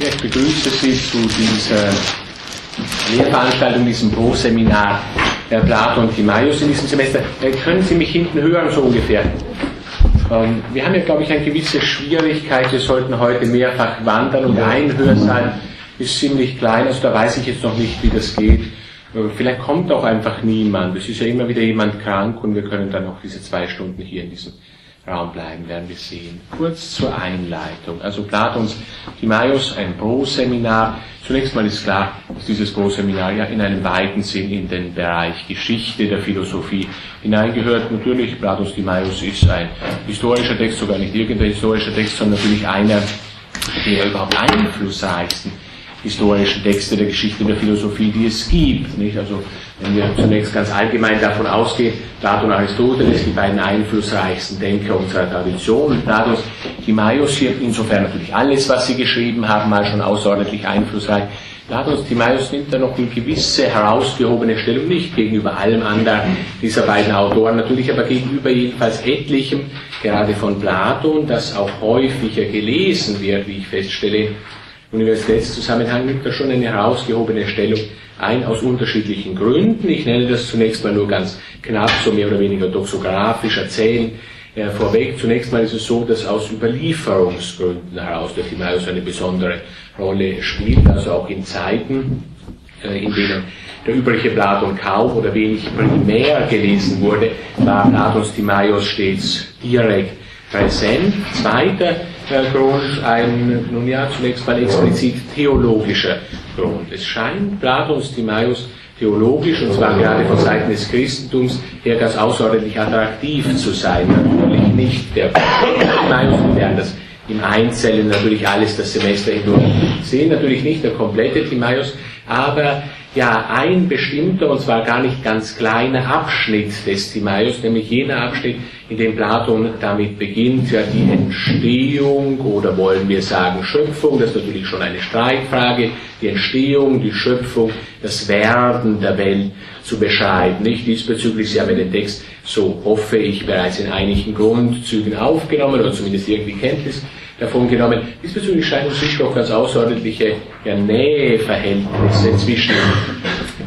Ja, ich begrüße Sie zu dieser Lehrveranstaltung, diesem Pro-Seminar der Plato und Timaeus in diesem Semester. Äh, können Sie mich hinten hören, so ungefähr? Ähm, wir haben ja, glaube ich, eine gewisse Schwierigkeit. Wir sollten heute mehrfach wandern und ein Hörsaal ist ziemlich klein, also da weiß ich jetzt noch nicht, wie das geht. Äh, vielleicht kommt auch einfach niemand. Es ist ja immer wieder jemand krank und wir können dann noch diese zwei Stunden hier in diesem Raum bleiben, werden wir sehen. Kurz zur Einleitung. Also Platons Timaeus, ein Pro-Seminar. Zunächst mal ist klar, dass dieses Pro-Seminar ja in einem weiten Sinn in den Bereich Geschichte der Philosophie hineingehört. Natürlich, Platons Timaeus ist ein historischer Text, sogar nicht irgendein historischer Text, sondern natürlich einer der überhaupt einflussreichsten historischen Texte der Geschichte der Philosophie, die es gibt. Nicht? Also wenn wir zunächst ganz allgemein davon ausgehen, Plato und Aristoteles, die beiden einflussreichsten Denker unserer Tradition, Platos Timaeus hier, insofern natürlich alles, was sie geschrieben haben, mal schon außerordentlich einflussreich. Platos Timaeus nimmt da noch eine gewisse herausgehobene Stellung, nicht gegenüber allem anderen dieser beiden Autoren, natürlich aber gegenüber jedenfalls etlichem, gerade von Platon, das auch häufiger gelesen wird, wie ich feststelle, Universitätszusammenhang nimmt er schon eine herausgehobene Stellung ein aus unterschiedlichen Gründen. Ich nenne das zunächst mal nur ganz knapp, so mehr oder weniger doxografisch erzählen. Äh, vorweg, zunächst mal ist es so, dass aus Überlieferungsgründen heraus der Timaeus eine besondere Rolle spielt, also auch in Zeiten, äh, in denen der übliche Platon kaum oder wenig primär gelesen wurde, war Platons Timaeus stets direkt präsent. Zweiter äh, Grund, ein, nun ja, zunächst mal explizit theologischer Grund. Es scheint Platons Timaeus theologisch, und zwar gerade von Seiten des Christentums, her ganz außerordentlich attraktiv zu sein. Natürlich nicht der Timaeus, wir werden das im Einzelnen natürlich alles das Semester hindurch sehen, natürlich nicht der komplette Timaeus, aber ja ein bestimmter, und zwar gar nicht ganz kleiner Abschnitt des Timaeus, nämlich jener Abschnitt, in dem Platon damit beginnt, ja die Entstehung oder wollen wir sagen Schöpfung, das ist natürlich schon eine Streitfrage, die Entstehung, die Schöpfung, das Werden der Welt zu beschreiben. Nicht diesbezüglich, Sie haben den Text, so hoffe ich, bereits in einigen Grundzügen aufgenommen oder zumindest irgendwie Kenntnis davon genommen. Diesbezüglich scheinen sich doch ganz außerordentliche ja, Näheverhältnisse zwischen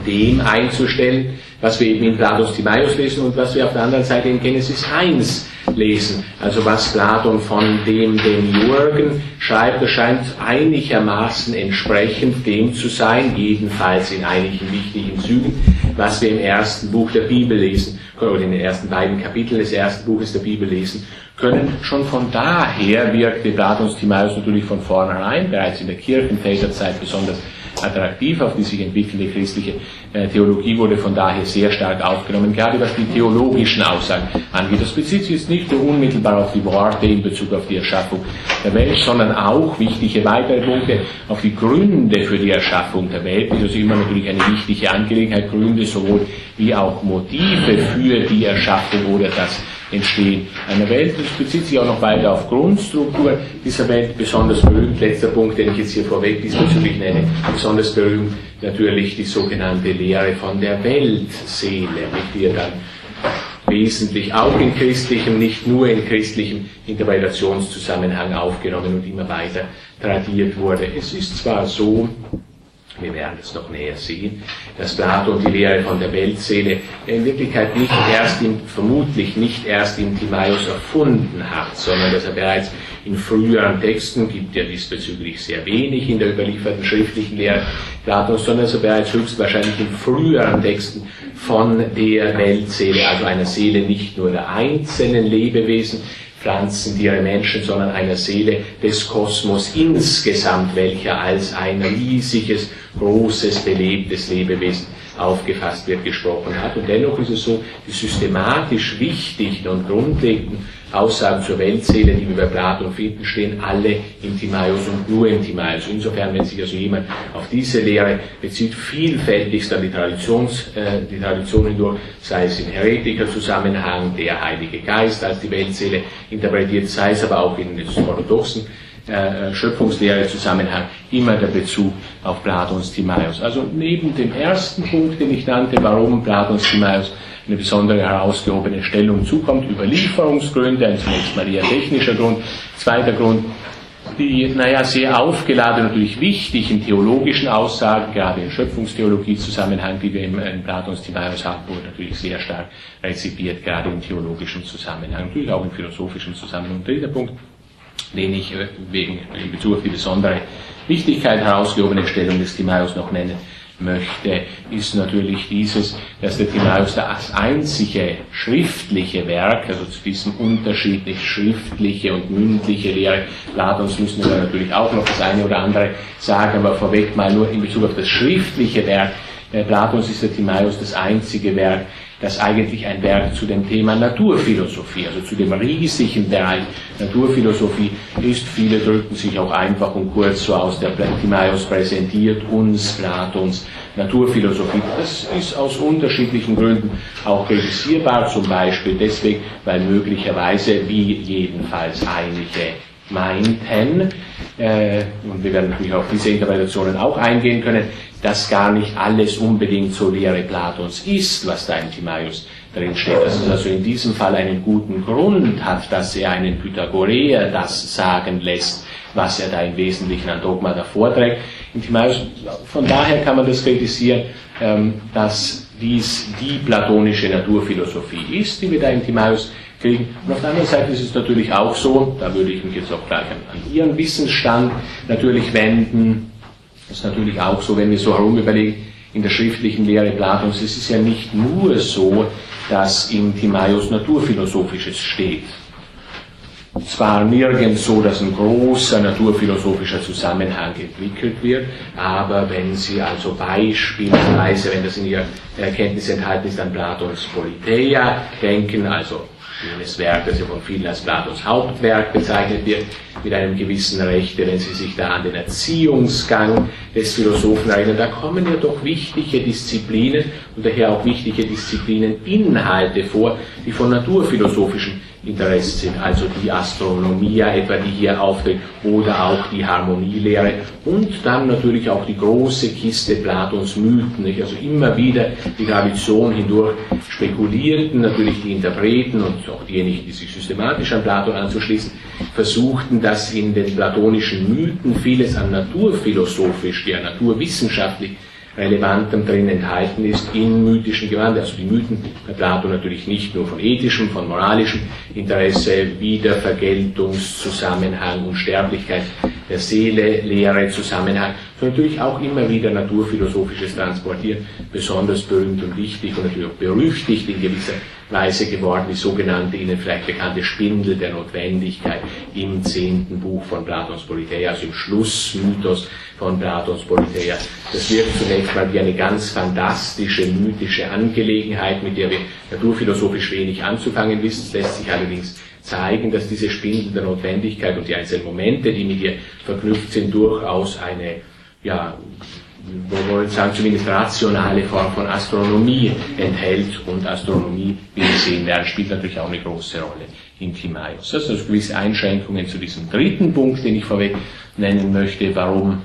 dem einzustellen, was wir eben in Platos Timaeus lesen und was wir auf der anderen Seite in Genesis 1 lesen. Also was Platon von dem Demiurgen schreibt, das scheint einigermaßen entsprechend dem zu sein, jedenfalls in einigen wichtigen Zügen, was wir im ersten Buch der Bibel lesen, oder in den ersten beiden Kapiteln des ersten Buches der Bibel lesen können. Schon von daher wirkte Platons Timaeus natürlich von vornherein, bereits in der Kirchenväterzeit besonders attraktiv auf die sich entwickelnde christliche äh, Theologie wurde von daher sehr stark aufgenommen, gerade was die theologischen Aussagen angeht. Das bezieht sich jetzt nicht nur unmittelbar auf die Worte in Bezug auf die Erschaffung der Welt, sondern auch wichtige weitere Punkte auf die Gründe für die Erschaffung der Welt. Das ist immer natürlich eine wichtige Angelegenheit, Gründe sowohl wie auch Motive für die Erschaffung oder das Entstehen einer Welt. Das bezieht sich auch noch weiter auf Grundstruktur dieser Welt. Besonders berühmt, letzter Punkt, den ich jetzt hier vorweg diesbezüglich nenne, besonders berühmt natürlich die sogenannte Lehre von der Weltseele, die ja dann wesentlich auch in christlichem, nicht nur in christlichem Interpretationszusammenhang aufgenommen und immer weiter tradiert wurde. Es ist zwar so, wir werden es noch näher sehen, dass Plato die Lehre von der Weltseele in Wirklichkeit nicht erst im, vermutlich nicht erst im Timaeus erfunden hat, sondern dass er bereits in früheren Texten, gibt ja diesbezüglich sehr wenig in der überlieferten schriftlichen Lehre Platons, sondern dass er bereits höchstwahrscheinlich in früheren Texten von der Weltseele, also einer Seele nicht nur der einzelnen Lebewesen, Pflanzen, Tiere, Menschen, sondern einer Seele des Kosmos insgesamt, welcher als ein riesiges, großes, belebtes Lebewesen aufgefasst wird, gesprochen hat. Und dennoch ist es so, die systematisch wichtigen und grundlegenden Aussagen zur Weltseele, die wir bei Platon finden, stehen alle im Timaeus und nur im Timaeus. Insofern, wenn sich also jemand auf diese Lehre bezieht, vielfältigst an die, Traditions, äh, die Tradition hindurch, sei es im Heretiker-Zusammenhang, der Heilige Geist als die Weltseele interpretiert, sei es aber auch in des orthodoxen äh, Schöpfungslehre-Zusammenhang immer der Bezug auf Platons Timaeus. Also neben dem ersten Punkt, den ich nannte, warum Platons Timaeus eine besondere herausgehobene Stellung zukommt, Überlieferungsgründe, ein zunächst mal eher technischer Grund, zweiter Grund, die, naja, sehr aufgeladen, natürlich wichtigen theologischen Aussagen, gerade in Schöpfungstheologie-Zusammenhang, die wir im, in Platons Timaeus haben, wurden natürlich sehr stark rezipiert, gerade im theologischen Zusammenhang, natürlich auch im philosophischen Zusammenhang. Dritter Punkt, den ich äh, wegen, in Bezug auf die besondere Wichtigkeit herausgehobene Stellung des Timaeus noch nennen möchte, ist natürlich dieses, dass der Timaeus das einzige schriftliche Werk, also zu diesem unterschiedlich schriftliche und mündliche Lehre, Platons müssen wir natürlich auch noch das eine oder andere sagen, aber vorweg mal nur in Bezug auf das schriftliche Werk, äh, Platons ist der Timaeus das einzige Werk, das eigentlich ein Werk zu dem Thema Naturphilosophie, also zu dem riesigen Bereich Naturphilosophie ist. Viele drücken sich auch einfach und kurz so aus. Der Timaeus präsentiert uns Platons Naturphilosophie. Das ist aus unterschiedlichen Gründen auch kritisierbar, zum Beispiel deswegen, weil möglicherweise, wie jedenfalls einige meinten, äh, und wir werden natürlich auf diese Interpretationen auch eingehen können, dass gar nicht alles unbedingt so Lehre Platons ist, was da in Timaeus drin steht. Dass es also in diesem Fall einen guten Grund hat, dass er einen Pythagoreer das sagen lässt, was er da im Wesentlichen an Dogma davor trägt. In Timaeus, von daher kann man das kritisieren, ähm, dass dies die platonische Naturphilosophie ist, die wir da in Timaeus kriegen. Und auf der anderen Seite ist es natürlich auch so, da würde ich mich jetzt auch gleich an, an Ihren Wissensstand natürlich wenden, das ist natürlich auch so, wenn wir so herum überlegen, in der schriftlichen Lehre Platons, es ist ja nicht nur so, dass in Timaeus Naturphilosophisches steht. Zwar nirgends so, dass ein großer naturphilosophischer Zusammenhang entwickelt wird, aber wenn Sie also beispielsweise, wenn das in Ihrer Erkenntnis enthalten ist, an Platons Politeia denken, also jenes Werk, das ja von vielen als Platons Hauptwerk bezeichnet wird, mit einem gewissen Rechte, wenn Sie sich da an den Erziehungsgang des Philosophen erinnern, da kommen ja doch wichtige Disziplinen und daher auch wichtige Disziplineninhalte vor, die von naturphilosophischen Interesse sind, also die Astronomie etwa, die hier auftritt, oder auch die Harmonielehre und dann natürlich auch die große Kiste Platons Mythen, nicht? also immer wieder die Tradition hindurch spekulierten, natürlich die Interpreten und auch diejenigen, die sich systematisch an Platon anzuschließen, versuchten, dass in den platonischen Mythen vieles an naturphilosophisch, ja naturwissenschaftlich Relevantem drin enthalten ist in mythischen Gewand. Also die Mythen bei Plato natürlich nicht nur von ethischem, von moralischem Interesse, Wiedervergeltungszusammenhang, Unsterblichkeit der Seele, Lehre, Zusammenhang, sondern natürlich auch immer wieder naturphilosophisches Transportieren, besonders berühmt und wichtig und natürlich auch berüchtigt in gewisser Weise geworden, die sogenannte Ihnen vielleicht bekannte Spindel der Notwendigkeit im zehnten Buch von Platons Politeia, also im Schlussmythos von Platons Politeia. Das wirkt zunächst mal wie eine ganz fantastische, mythische Angelegenheit, mit der wir naturphilosophisch wenig anzufangen wissen. Es lässt sich allerdings zeigen, dass diese Spindel der Notwendigkeit und die einzelnen Momente, die mit ihr verknüpft sind, durchaus eine ja, wir wollen sagen, zumindest rationale Form von Astronomie enthält. Und Astronomie, wie wir sehen werden, spielt natürlich auch eine große Rolle in Timaeus. Das sind gewisse Einschränkungen zu diesem dritten Punkt, den ich vorweg nennen möchte, warum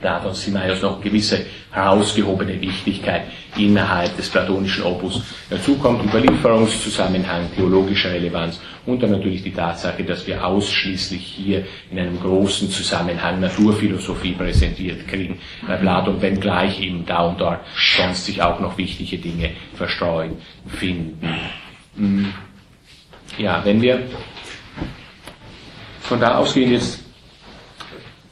Platons Timaeus noch gewisse herausgehobene Wichtigkeit innerhalb des platonischen Opus dazukommt. Überlieferungszusammenhang, theologische Relevanz und dann natürlich die Tatsache, dass wir ausschließlich hier in einem großen Zusammenhang Naturphilosophie präsentiert kriegen bei Platon, wenngleich eben da und dort sonst sich auch noch wichtige Dinge verstreuen finden. Hm. Ja, wenn wir von da ausgehen jetzt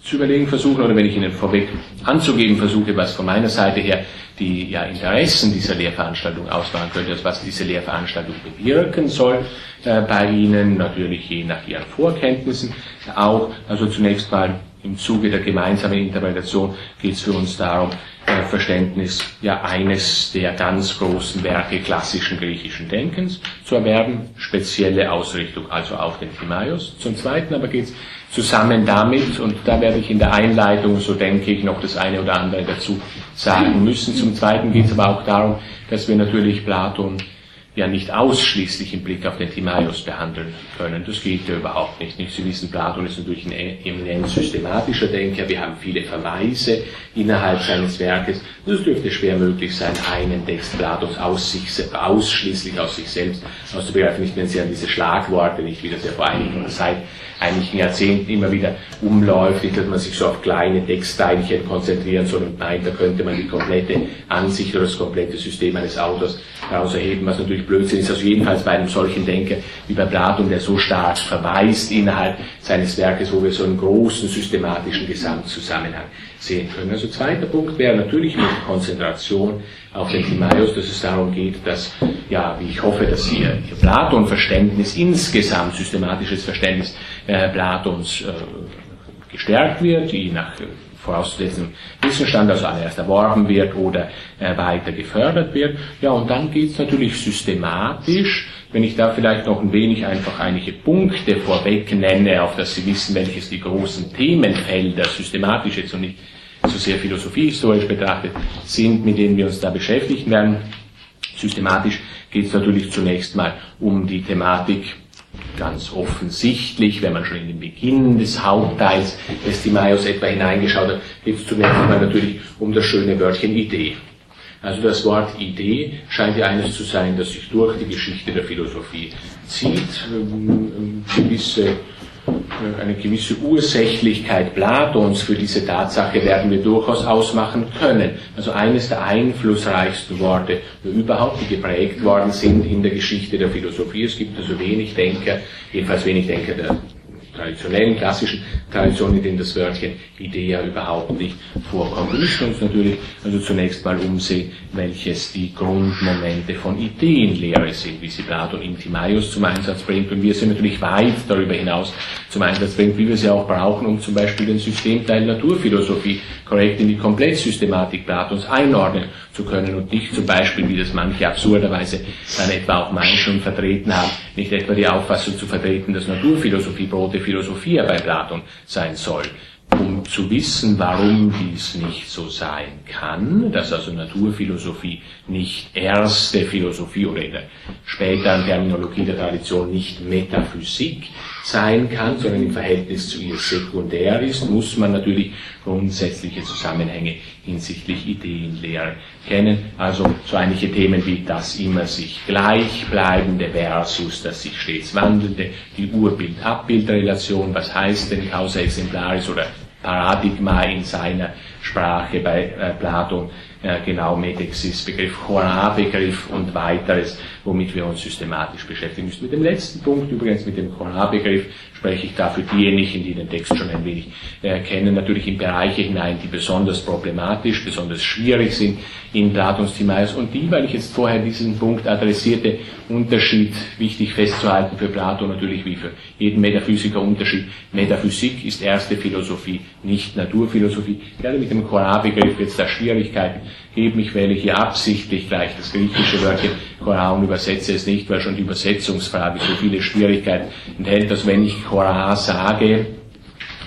zu überlegen versuchen, oder wenn ich Ihnen vorweg anzugeben versuche, was von meiner Seite her die ja, Interessen dieser Lehrveranstaltung ausmachen könnte, also was diese Lehrveranstaltung bewirken soll äh, bei Ihnen, natürlich je nach Ihren Vorkenntnissen auch. Also zunächst mal im Zuge der gemeinsamen Interpretation geht es für uns darum, äh, Verständnis ja eines der ganz großen Werke klassischen griechischen Denkens zu erwerben, spezielle Ausrichtung also auf den Timaeus. Zum Zweiten aber geht es zusammen damit, und da werde ich in der Einleitung, so denke ich, noch das eine oder andere dazu sagen müssen. Zum Zweiten geht es aber auch darum, dass wir natürlich Platon ja nicht ausschließlich im Blick auf den Timaeus behandeln können. Das geht ja überhaupt nicht. Sie wissen, Platon ist natürlich ein eminent systematischer Denker. Wir haben viele Verweise innerhalb seines Werkes. Es dürfte schwer möglich sein, einen Text Platons aus sich, ausschließlich aus sich selbst auszubegreifen. Nicht, wenn Sie an diese Schlagworte, nicht wie das ja vor einiger Zeit einigen Jahrzehnten immer wieder umläuft, dass man sich so auf kleine Textteilchen konzentrieren soll und meint, da könnte man die komplette Ansicht oder das komplette System eines Autors daraus erheben, was natürlich Blödsinn ist. Also jedenfalls bei einem solchen Denker wie bei Platon, der so stark verweist innerhalb seines Werkes, wo wir so einen großen systematischen Gesamtzusammenhang sehen können. Also zweiter Punkt wäre natürlich mit Konzentration auf den Timaeus, dass es darum geht, dass, ja, wie ich hoffe, dass ihr, ihr Platon-Verständnis insgesamt, systematisches Verständnis äh, Platons äh, gestärkt wird, die nach äh, vorauszusetzendem Wissensstand also allererst erworben wird oder äh, weiter gefördert wird. Ja, und dann geht es natürlich systematisch, wenn ich da vielleicht noch ein wenig einfach einige Punkte vorweg nenne, auf dass Sie wissen, welches die großen Themenfelder systematisch jetzt und nicht so sehr philosophiehistorisch betrachtet sind, mit denen wir uns da beschäftigen werden. Systematisch geht es natürlich zunächst mal um die Thematik ganz offensichtlich, wenn man schon in den Beginn des Hauptteils des Timaeus etwa hineingeschaut hat, geht es zunächst einmal natürlich um das schöne Wörtchen Idee. Also das Wort Idee scheint ja eines zu sein, das sich durch die Geschichte der Philosophie zieht, ähm, gewisse eine gewisse Ursächlichkeit Platons für diese Tatsache werden wir durchaus ausmachen können. Also eines der einflussreichsten Worte überhaupt, die geprägt worden sind in der Geschichte der Philosophie. Es gibt also wenig Denker, jedenfalls wenig Denker der traditionellen, klassischen Tradition, in denen das Wörtchen Idea überhaupt nicht vorkommt. Wir müssen uns natürlich also zunächst mal umsehen, welches die Grundmomente von Ideenlehre sind, wie sie Platon in Timaeus zum Einsatz bringt. Und wir sind natürlich weit darüber hinaus zum Einsatz bringt, wie wir sie auch brauchen, um zum Beispiel den Systemteil Naturphilosophie korrekt in die Komplettsystematik Platons einordnen zu können und nicht zum Beispiel, wie das manche absurderweise dann etwa auch Menschen vertreten haben, nicht etwa die Auffassung zu vertreten, dass Naturphilosophie Brote Philosophia bei Platon sein soll um zu wissen, warum dies nicht so sein kann, dass also Naturphilosophie nicht erste Philosophie oder in der späteren Terminologie der Tradition nicht Metaphysik sein kann, sondern im Verhältnis zu ihr sekundär ist, muss man natürlich grundsätzliche Zusammenhänge hinsichtlich Ideenlehre kennen. Also so einige Themen wie das immer sich gleichbleibende versus das sich stets wandelnde, die Urbild-Abbild-Relation, was heißt denn Causa Exemplaris oder Paradigma in seiner Sprache bei äh, Platon, äh, genau Metexis-Begriff, Chora-Begriff und weiteres, womit wir uns systematisch beschäftigen müssen. Mit dem letzten Punkt, übrigens mit dem Chora-Begriff, spreche ich da für diejenigen, die den Text schon ein wenig äh, kennen, natürlich in Bereiche hinein, die besonders problematisch, besonders schwierig sind in Platons Timaeus und die, weil ich jetzt vorher diesen Punkt adressierte, Unterschied wichtig festzuhalten für Platon natürlich wie für jeden Metaphysiker Unterschied. Metaphysik ist erste Philosophie, nicht Naturphilosophie. Gerade mit dem Koranbegriff wird es da Schwierigkeiten geben. Ich wähle hier absichtlich gleich das griechische Wörtchen Koran und übersetze es nicht, weil schon die Übersetzungsfrage so viele Schwierigkeiten enthält, dass wenn ich Koran sage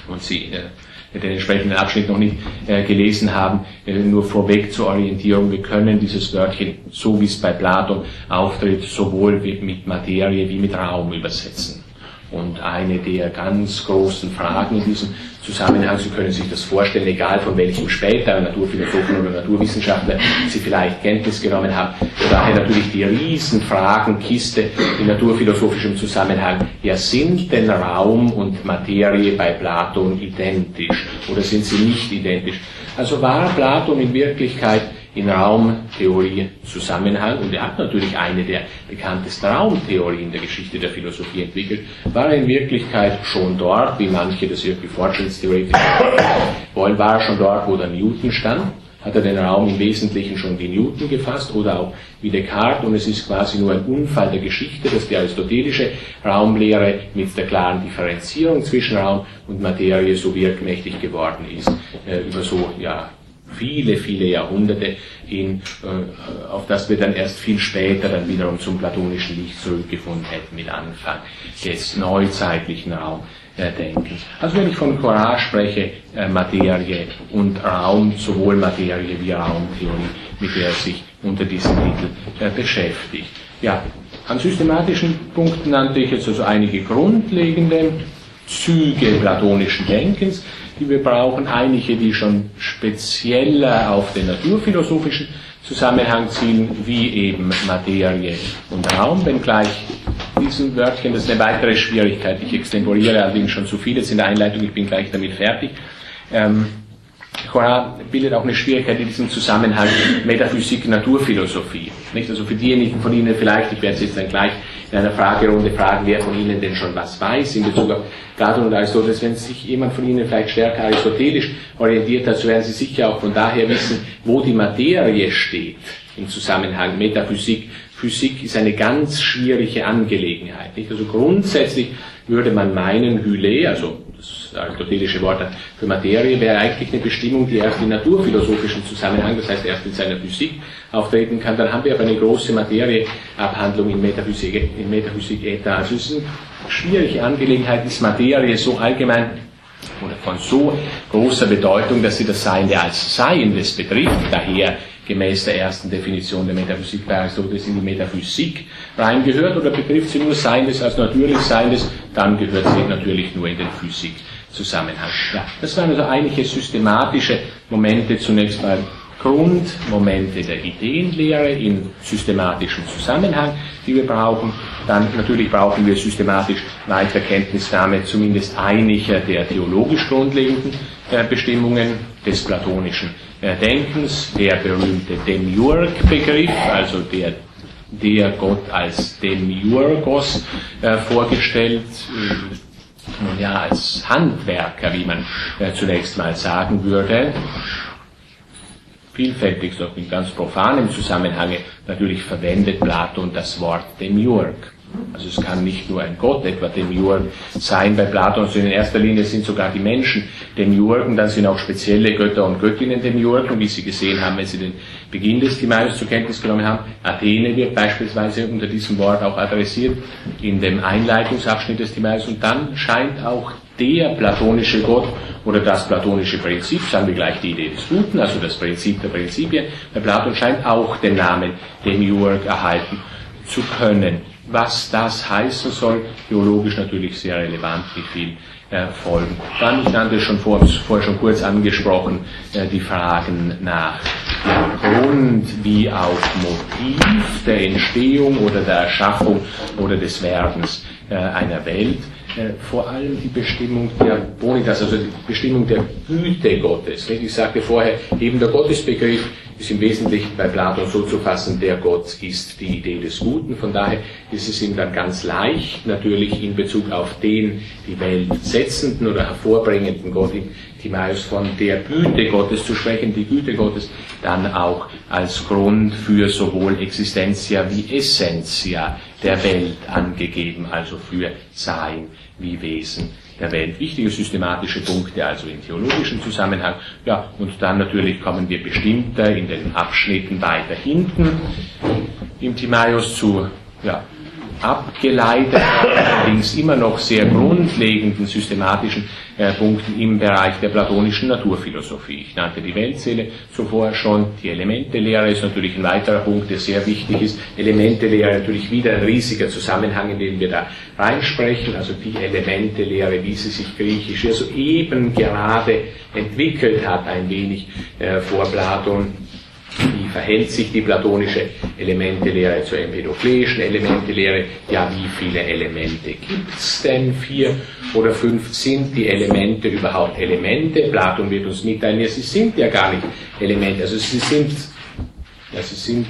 und Sie äh, den entsprechenden Abschnitt noch nicht äh, gelesen haben, äh, nur vorweg zur Orientierung. Wir können dieses Wörtchen, so wie es bei Platon auftritt, sowohl mit Materie wie mit Raum übersetzen. Und eine der ganz großen Fragen in diesem Zusammenhang, Sie können sich das vorstellen, egal von welchem späteren Naturphilosophen oder Naturwissenschaftler Sie vielleicht Kenntnis genommen haben, daher natürlich die Riesenfragenkiste in naturphilosophischem Zusammenhang, ja sind denn Raum und Materie bei Platon identisch oder sind sie nicht identisch? Also war Platon in Wirklichkeit in Raumtheorie Zusammenhang. Und er hat natürlich eine der bekanntesten Raumtheorien der Geschichte der Philosophie entwickelt, war er in Wirklichkeit schon dort, wie manche das irgendwie Fortschrittstheoretiker wollen, war er schon dort, wo der Newton stand, hat er den Raum im Wesentlichen schon wie Newton gefasst oder auch wie Descartes? Und es ist quasi nur ein Unfall der Geschichte, dass die aristotelische Raumlehre mit der klaren Differenzierung zwischen Raum und Materie so wirkmächtig geworden ist, äh, über so ja, viele, viele Jahrhunderte hin, äh, auf das wir dann erst viel später dann wiederum zum platonischen Licht zurückgefunden hätten mit Anfang des neuzeitlichen Raumdenkens. Also wenn ich von Courage spreche, äh, Materie und Raum, sowohl Materie wie Raumtheorie, mit der er sich unter diesem Titel äh, beschäftigt. Ja, an systematischen Punkten nannte ich jetzt also einige grundlegende Züge platonischen Denkens die wir brauchen, einige, die schon spezieller auf den naturphilosophischen Zusammenhang zielen, wie eben Materie und Raum, wenngleich diesem Wörtchen, das ist eine weitere Schwierigkeit. Ich extemporiere allerdings schon zu viel jetzt in der Einleitung, ich bin gleich damit fertig. Ähm, Chora bildet auch eine Schwierigkeit in diesem Zusammenhang Metaphysik, Naturphilosophie. Also für diejenigen von Ihnen vielleicht, ich werde es jetzt dann gleich in einer Fragerunde fragen, wer von Ihnen denn schon was weiß in Bezug auf Platon und Aristoteles. Wenn sich jemand von Ihnen vielleicht stärker aristotelisch orientiert hat, so werden Sie sicher auch von daher wissen, wo die Materie steht im Zusammenhang Metaphysik. Physik ist eine ganz schwierige Angelegenheit. Nicht? Also grundsätzlich würde man meinen, Hyle, also das aristotelische Wort für Materie, wäre eigentlich eine Bestimmung, die erst in naturphilosophischen Zusammenhang, das heißt erst in seiner Physik, auftreten kann. Dann haben wir aber eine große Materieabhandlung in Metaphysik, in Metaphysik eta. Also es ist eine schwierige Angelegenheit, ist Materie so allgemein oder von so großer Bedeutung, dass sie das Seiende als Seiendes betrifft, daher gemäß der ersten Definition der Metaphysik bei Aristoteles in die Metaphysik reingehört oder betrifft sie nur Seiendes als natürlich Seiendes, dann gehört sie natürlich nur in den Physikzusammenhang. Ja, das waren also einige systematische Momente zunächst mal Grundmomente der Ideenlehre in systematischem Zusammenhang, die wir brauchen. Dann natürlich brauchen wir systematisch weitere Kenntnisnahme zumindest einiger der theologisch grundlegenden äh, Bestimmungen des platonischen Denkens, der berühmte Demiurg-Begriff, also der der Gott als Demiurgos äh, vorgestellt, äh, nun ja, als Handwerker, wie man äh, zunächst mal sagen würde vielfältig, auch in ganz profanem Zusammenhang natürlich verwendet Platon das Wort Demiurg. Also es kann nicht nur ein Gott etwa Demiurg sein bei Platon, sondern in erster Linie sind sogar die Menschen Demiurgen, dann sind auch spezielle Götter und Göttinnen Demiurgen, wie Sie gesehen haben, wenn Sie den Beginn des Timaeus zur Kenntnis genommen haben. Athene wird beispielsweise unter diesem Wort auch adressiert in dem Einleitungsabschnitt des Timaeus und dann scheint auch der platonische Gott oder das platonische Prinzip, sagen wir gleich die Idee des Guten, also das Prinzip der Prinzipien, bei Platon scheint auch den Namen Demiurg erhalten zu können. Was das heißen soll, theologisch natürlich sehr relevant, wie viel äh, Folgen. Dann, ich nannte es schon vor, vorher schon kurz angesprochen, äh, die Fragen nach Grund wie auch Motiv der Entstehung oder der Erschaffung oder des Werdens äh, einer Welt äh, vor allem die Bestimmung der Bonitas, also die Bestimmung der Güte Gottes. Ich sagte vorher, eben der Gottesbegriff ist im Wesentlichen bei Platon so zu fassen, der Gott ist die Idee des Guten. Von daher ist es ihm dann ganz leicht, natürlich in Bezug auf den die Welt setzenden oder hervorbringenden Gott im Timaeus von der Güte Gottes zu sprechen, die Güte Gottes dann auch als Grund für sowohl Existentia wie Essentia der Welt angegeben, also für Sein wie Wesen Welt. Wichtige systematische Punkte also im theologischen Zusammenhang. Ja, und dann natürlich kommen wir bestimmter in den Abschnitten weiter hinten im Timaeus zu ja, abgeleitet, allerdings immer noch sehr grundlegenden systematischen äh, Punkten im Bereich der platonischen Naturphilosophie. Ich nannte die Weltseele zuvor schon, die Elementelehre ist natürlich ein weiterer Punkt, der sehr wichtig ist. Elementelehre natürlich wieder ein riesiger Zusammenhang, in den wir da reinsprechen, also die Elementelehre, wie sie sich griechisch also eben gerade entwickelt hat, ein wenig äh, vor Platon wie verhält sich die platonische Elementelehre zur empedokleischen Elementelehre? Ja, wie viele Elemente gibt es denn? Vier oder fünf sind die Elemente überhaupt Elemente? Platon wird uns mitteilen, ja, sie sind ja gar nicht Elemente. Also sie sind, ja, sie sind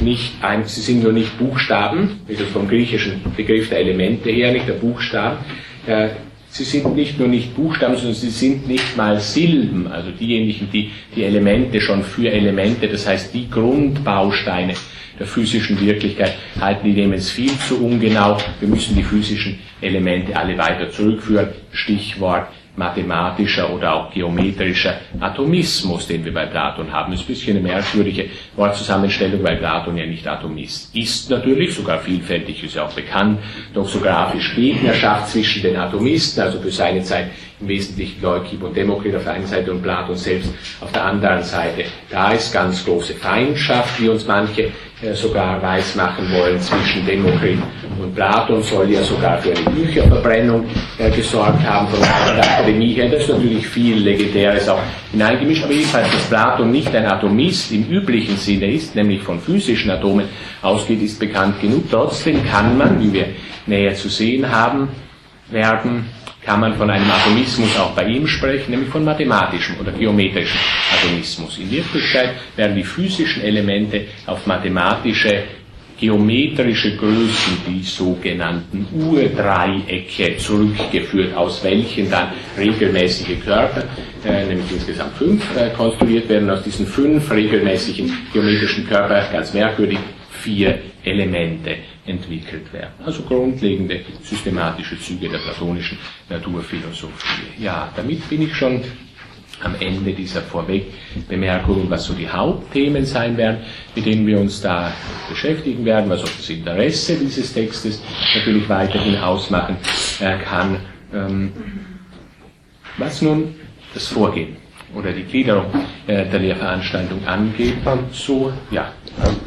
nicht ein, sie sind nur nicht Buchstaben, das vom griechischen Begriff der Elemente her, nicht der Buchstaben. Äh, Sie sind nicht nur nicht Buchstaben, sondern sie sind nicht mal Silben, also diejenigen, die die Elemente schon für Elemente, das heißt die Grundbausteine der physischen Wirklichkeit halten, die nehmen es viel zu ungenau. Wir müssen die physischen Elemente alle weiter zurückführen. Stichwort mathematischer oder auch geometrischer Atomismus, den wir bei Platon haben. Das ist ein bisschen eine merkwürdige Wortzusammenstellung, weil Platon ja nicht Atomist ist natürlich, sogar vielfältig ist ja auch bekannt, doxografisch Gegnerschaft zwischen den Atomisten, also für seine Zeit im Wesentlichen Leukip und Demokrit auf der einen Seite und Platon selbst auf der anderen Seite. Da ist ganz große Feindschaft, wie uns manche äh, sogar weismachen wollen, zwischen Demokrit Und Platon soll ja sogar für eine Bücherverbrennung äh, gesorgt haben von der Akademie her. Da ist natürlich viel Legendäres auch hineingemischt, aber jedenfalls, dass Platon nicht ein Atomist im üblichen Sinne ist, nämlich von physischen Atomen ausgeht, ist bekannt genug. Trotzdem kann man, wie wir näher zu sehen haben werden, kann man von einem Atomismus auch bei ihm sprechen, nämlich von mathematischem oder geometrischem Atomismus. In Wirklichkeit werden die physischen Elemente auf mathematische geometrische Größen, die sogenannten Urdreiecke, zurückgeführt, aus welchen dann regelmäßige Körper, äh, nämlich insgesamt fünf, äh, konstruiert werden. Aus diesen fünf regelmäßigen geometrischen Körpern, ganz merkwürdig, vier Elemente entwickelt werden. Also grundlegende systematische Züge der platonischen Naturphilosophie. Ja, damit bin ich schon am Ende dieser Vorwegbemerkungen, was so die Hauptthemen sein werden, mit denen wir uns da beschäftigen werden, was auch das Interesse dieses Textes natürlich weiterhin ausmachen äh, kann. Ähm, was nun das Vorgehen oder die Gliederung äh, der Lehrveranstaltung angeht, so, ja.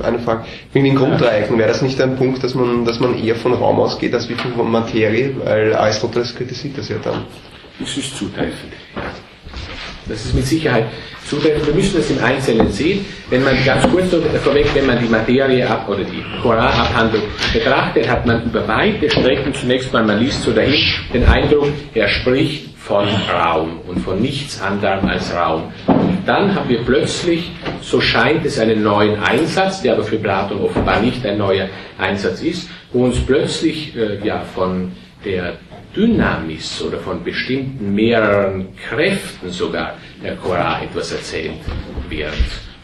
Eine Frage. Wegen den Grunddreiecken, wäre das nicht ein Punkt, dass man, dass man eher von Raum ausgeht als wie von Materie, weil Aristoteles kritisiert das ja dann. Das ist zutreffend. Das ist mit Sicherheit zutreffend. Wir müssen das im Einzelnen sehen. Wenn man ganz kurz vorweg, wenn man die Materie ab oder die Koranabhandlung betrachtet, hat man über weite Strecken zunächst mal, man liest so dahin, den Eindruck, er spricht von Raum und von nichts anderem als Raum. Und dann haben wir plötzlich, so scheint es, einen neuen Einsatz, der aber für Platon offenbar nicht ein neuer Einsatz ist, wo uns plötzlich äh, ja, von der Dynamis oder von bestimmten mehreren Kräften sogar der Korah etwas erzählt wird.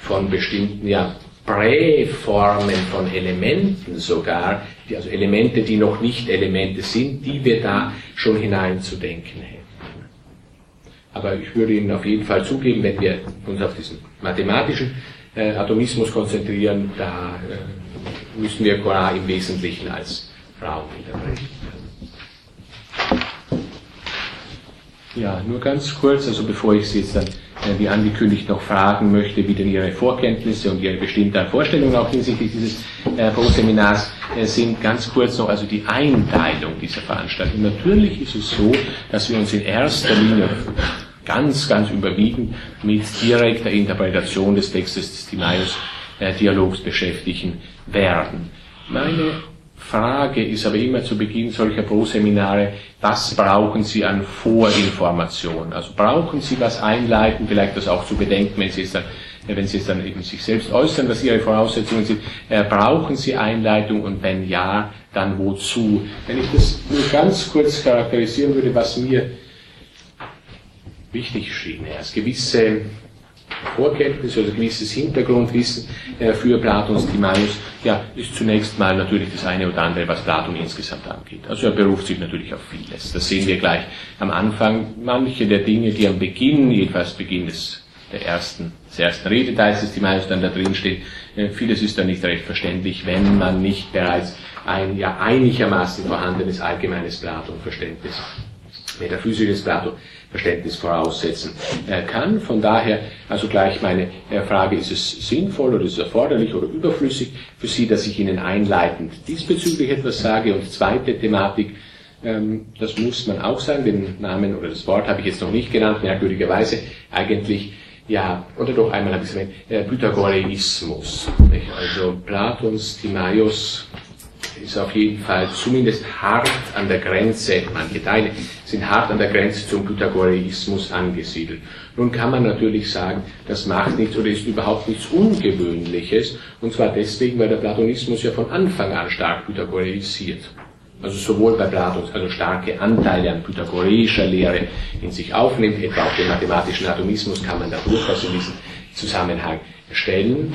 Von bestimmten ja, Präformen von Elementen sogar, also Elemente, die noch nicht Elemente sind, die wir da schon hineinzudenken hätten. Aber ich würde Ihnen auf jeden Fall zugeben, wenn wir uns auf diesen mathematischen äh, Atomismus konzentrieren, da äh, müssen wir Korah im Wesentlichen als Raum interpretieren. Ja, nur ganz kurz, also bevor ich Sie jetzt dann äh, wie angekündigt noch fragen möchte, wie denn Ihre Vorkenntnisse und Ihre bestimmten Vorstellungen auch hinsichtlich dieses äh, Pro-Seminars äh, sind, ganz kurz noch also die Einteilung dieser Veranstaltung. Natürlich ist es so, dass wir uns in erster Linie ganz, ganz überwiegend mit direkter Interpretation des Textes des Timaeus-Dialogs äh, beschäftigen werden. Meine Frage ist aber immer zu Beginn solcher Pro-Seminare, was brauchen Sie an Vorinformation? Also brauchen Sie was einleiten, vielleicht das auch zu bedenken, wenn Sie es dann, wenn Sie es dann eben sich selbst äußern, was Ihre Voraussetzungen sind. Äh, brauchen Sie Einleitung und wenn ja, dann wozu? Wenn ich das nur ganz kurz charakterisieren würde, was mir wichtig schien, erst gewisse Vorkenntnis oder gewisses Hintergrundwissen äh, für Platons Timaeus, ja, ist zunächst mal natürlich das eine oder andere, was Platon insgesamt angeht. Also er beruft sich natürlich auf vieles. Das sehen wir gleich am Anfang. Manche der Dinge, die am Beginn, jedenfalls Beginn des, der ersten, des ersten Redeteils des Timaeus dann da drin steht, äh, vieles ist dann nicht recht verständlich, wenn man nicht bereits ein ja einigermaßen vorhandenes allgemeines Platon-Verständnis metaphysisches Plato-Verständnis voraussetzen kann. Von daher also gleich meine Frage, ist es sinnvoll oder ist es erforderlich oder überflüssig für Sie, dass ich Ihnen einleitend diesbezüglich etwas sage? Und zweite Thematik, ähm, das muss man auch sagen, den Namen oder das Wort habe ich jetzt noch nicht genannt, merkwürdigerweise eigentlich ja, oder doch einmal ein bisschen äh, Pythagoreismus. Also Platons, Timaios, ist auf jeden Fall zumindest hart an der Grenze, manche Teile sind hart an der Grenze zum Pythagoreismus angesiedelt. Nun kann man natürlich sagen, das macht nichts oder ist überhaupt nichts Ungewöhnliches, und zwar deswegen, weil der Platonismus ja von Anfang an stark pythagoreisiert. Also sowohl bei Platon, also starke Anteile an pythagoreischer Lehre in sich aufnimmt, etwa auch den mathematischen Atomismus kann man da durchaus in diesen Zusammenhang stellen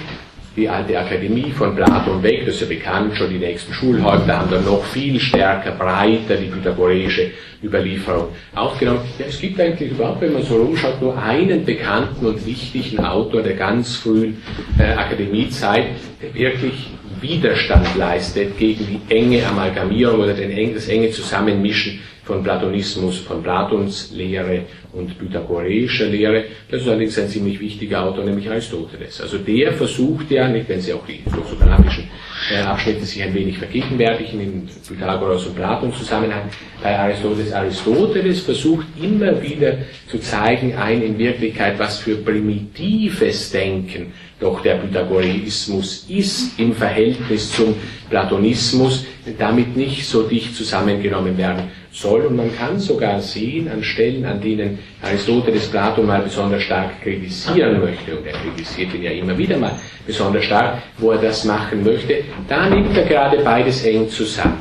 die alte Akademie von Platon weg, das ist ja bekannt, schon die nächsten Schulhäupter haben dann noch viel stärker, breiter die pythagoreische Überlieferung aufgenommen. Ja, es gibt eigentlich überhaupt, wenn man so rumschaut, nur einen bekannten und wichtigen Autor der ganz frühen äh, Akademiezeit, der wirklich Widerstand leistet gegen die enge Amalgamierung oder den, das enge Zusammenmischen von Platonismus, von Platons Lehre und pythagoreischer Lehre. Das ist allerdings ein ziemlich wichtiger Autor, nämlich Aristoteles. Also der versucht ja, nicht wenn Sie auch die philosophischen äh, Abschnitte sich ein wenig vergegenwärtigen in Pythagoras und Platon Zusammenhang. Bei Aristoteles Aristoteles versucht immer wieder zu zeigen, ein in Wirklichkeit was für primitives Denken doch der Pythagoreismus ist im Verhältnis zum Platonismus damit nicht so dicht zusammengenommen werden soll. Und man kann sogar sehen an Stellen, an denen Aristoteles Platon mal besonders stark kritisieren möchte, und er kritisiert ihn ja immer wieder mal besonders stark, wo er das machen möchte, da nimmt er gerade beides eng zusammen,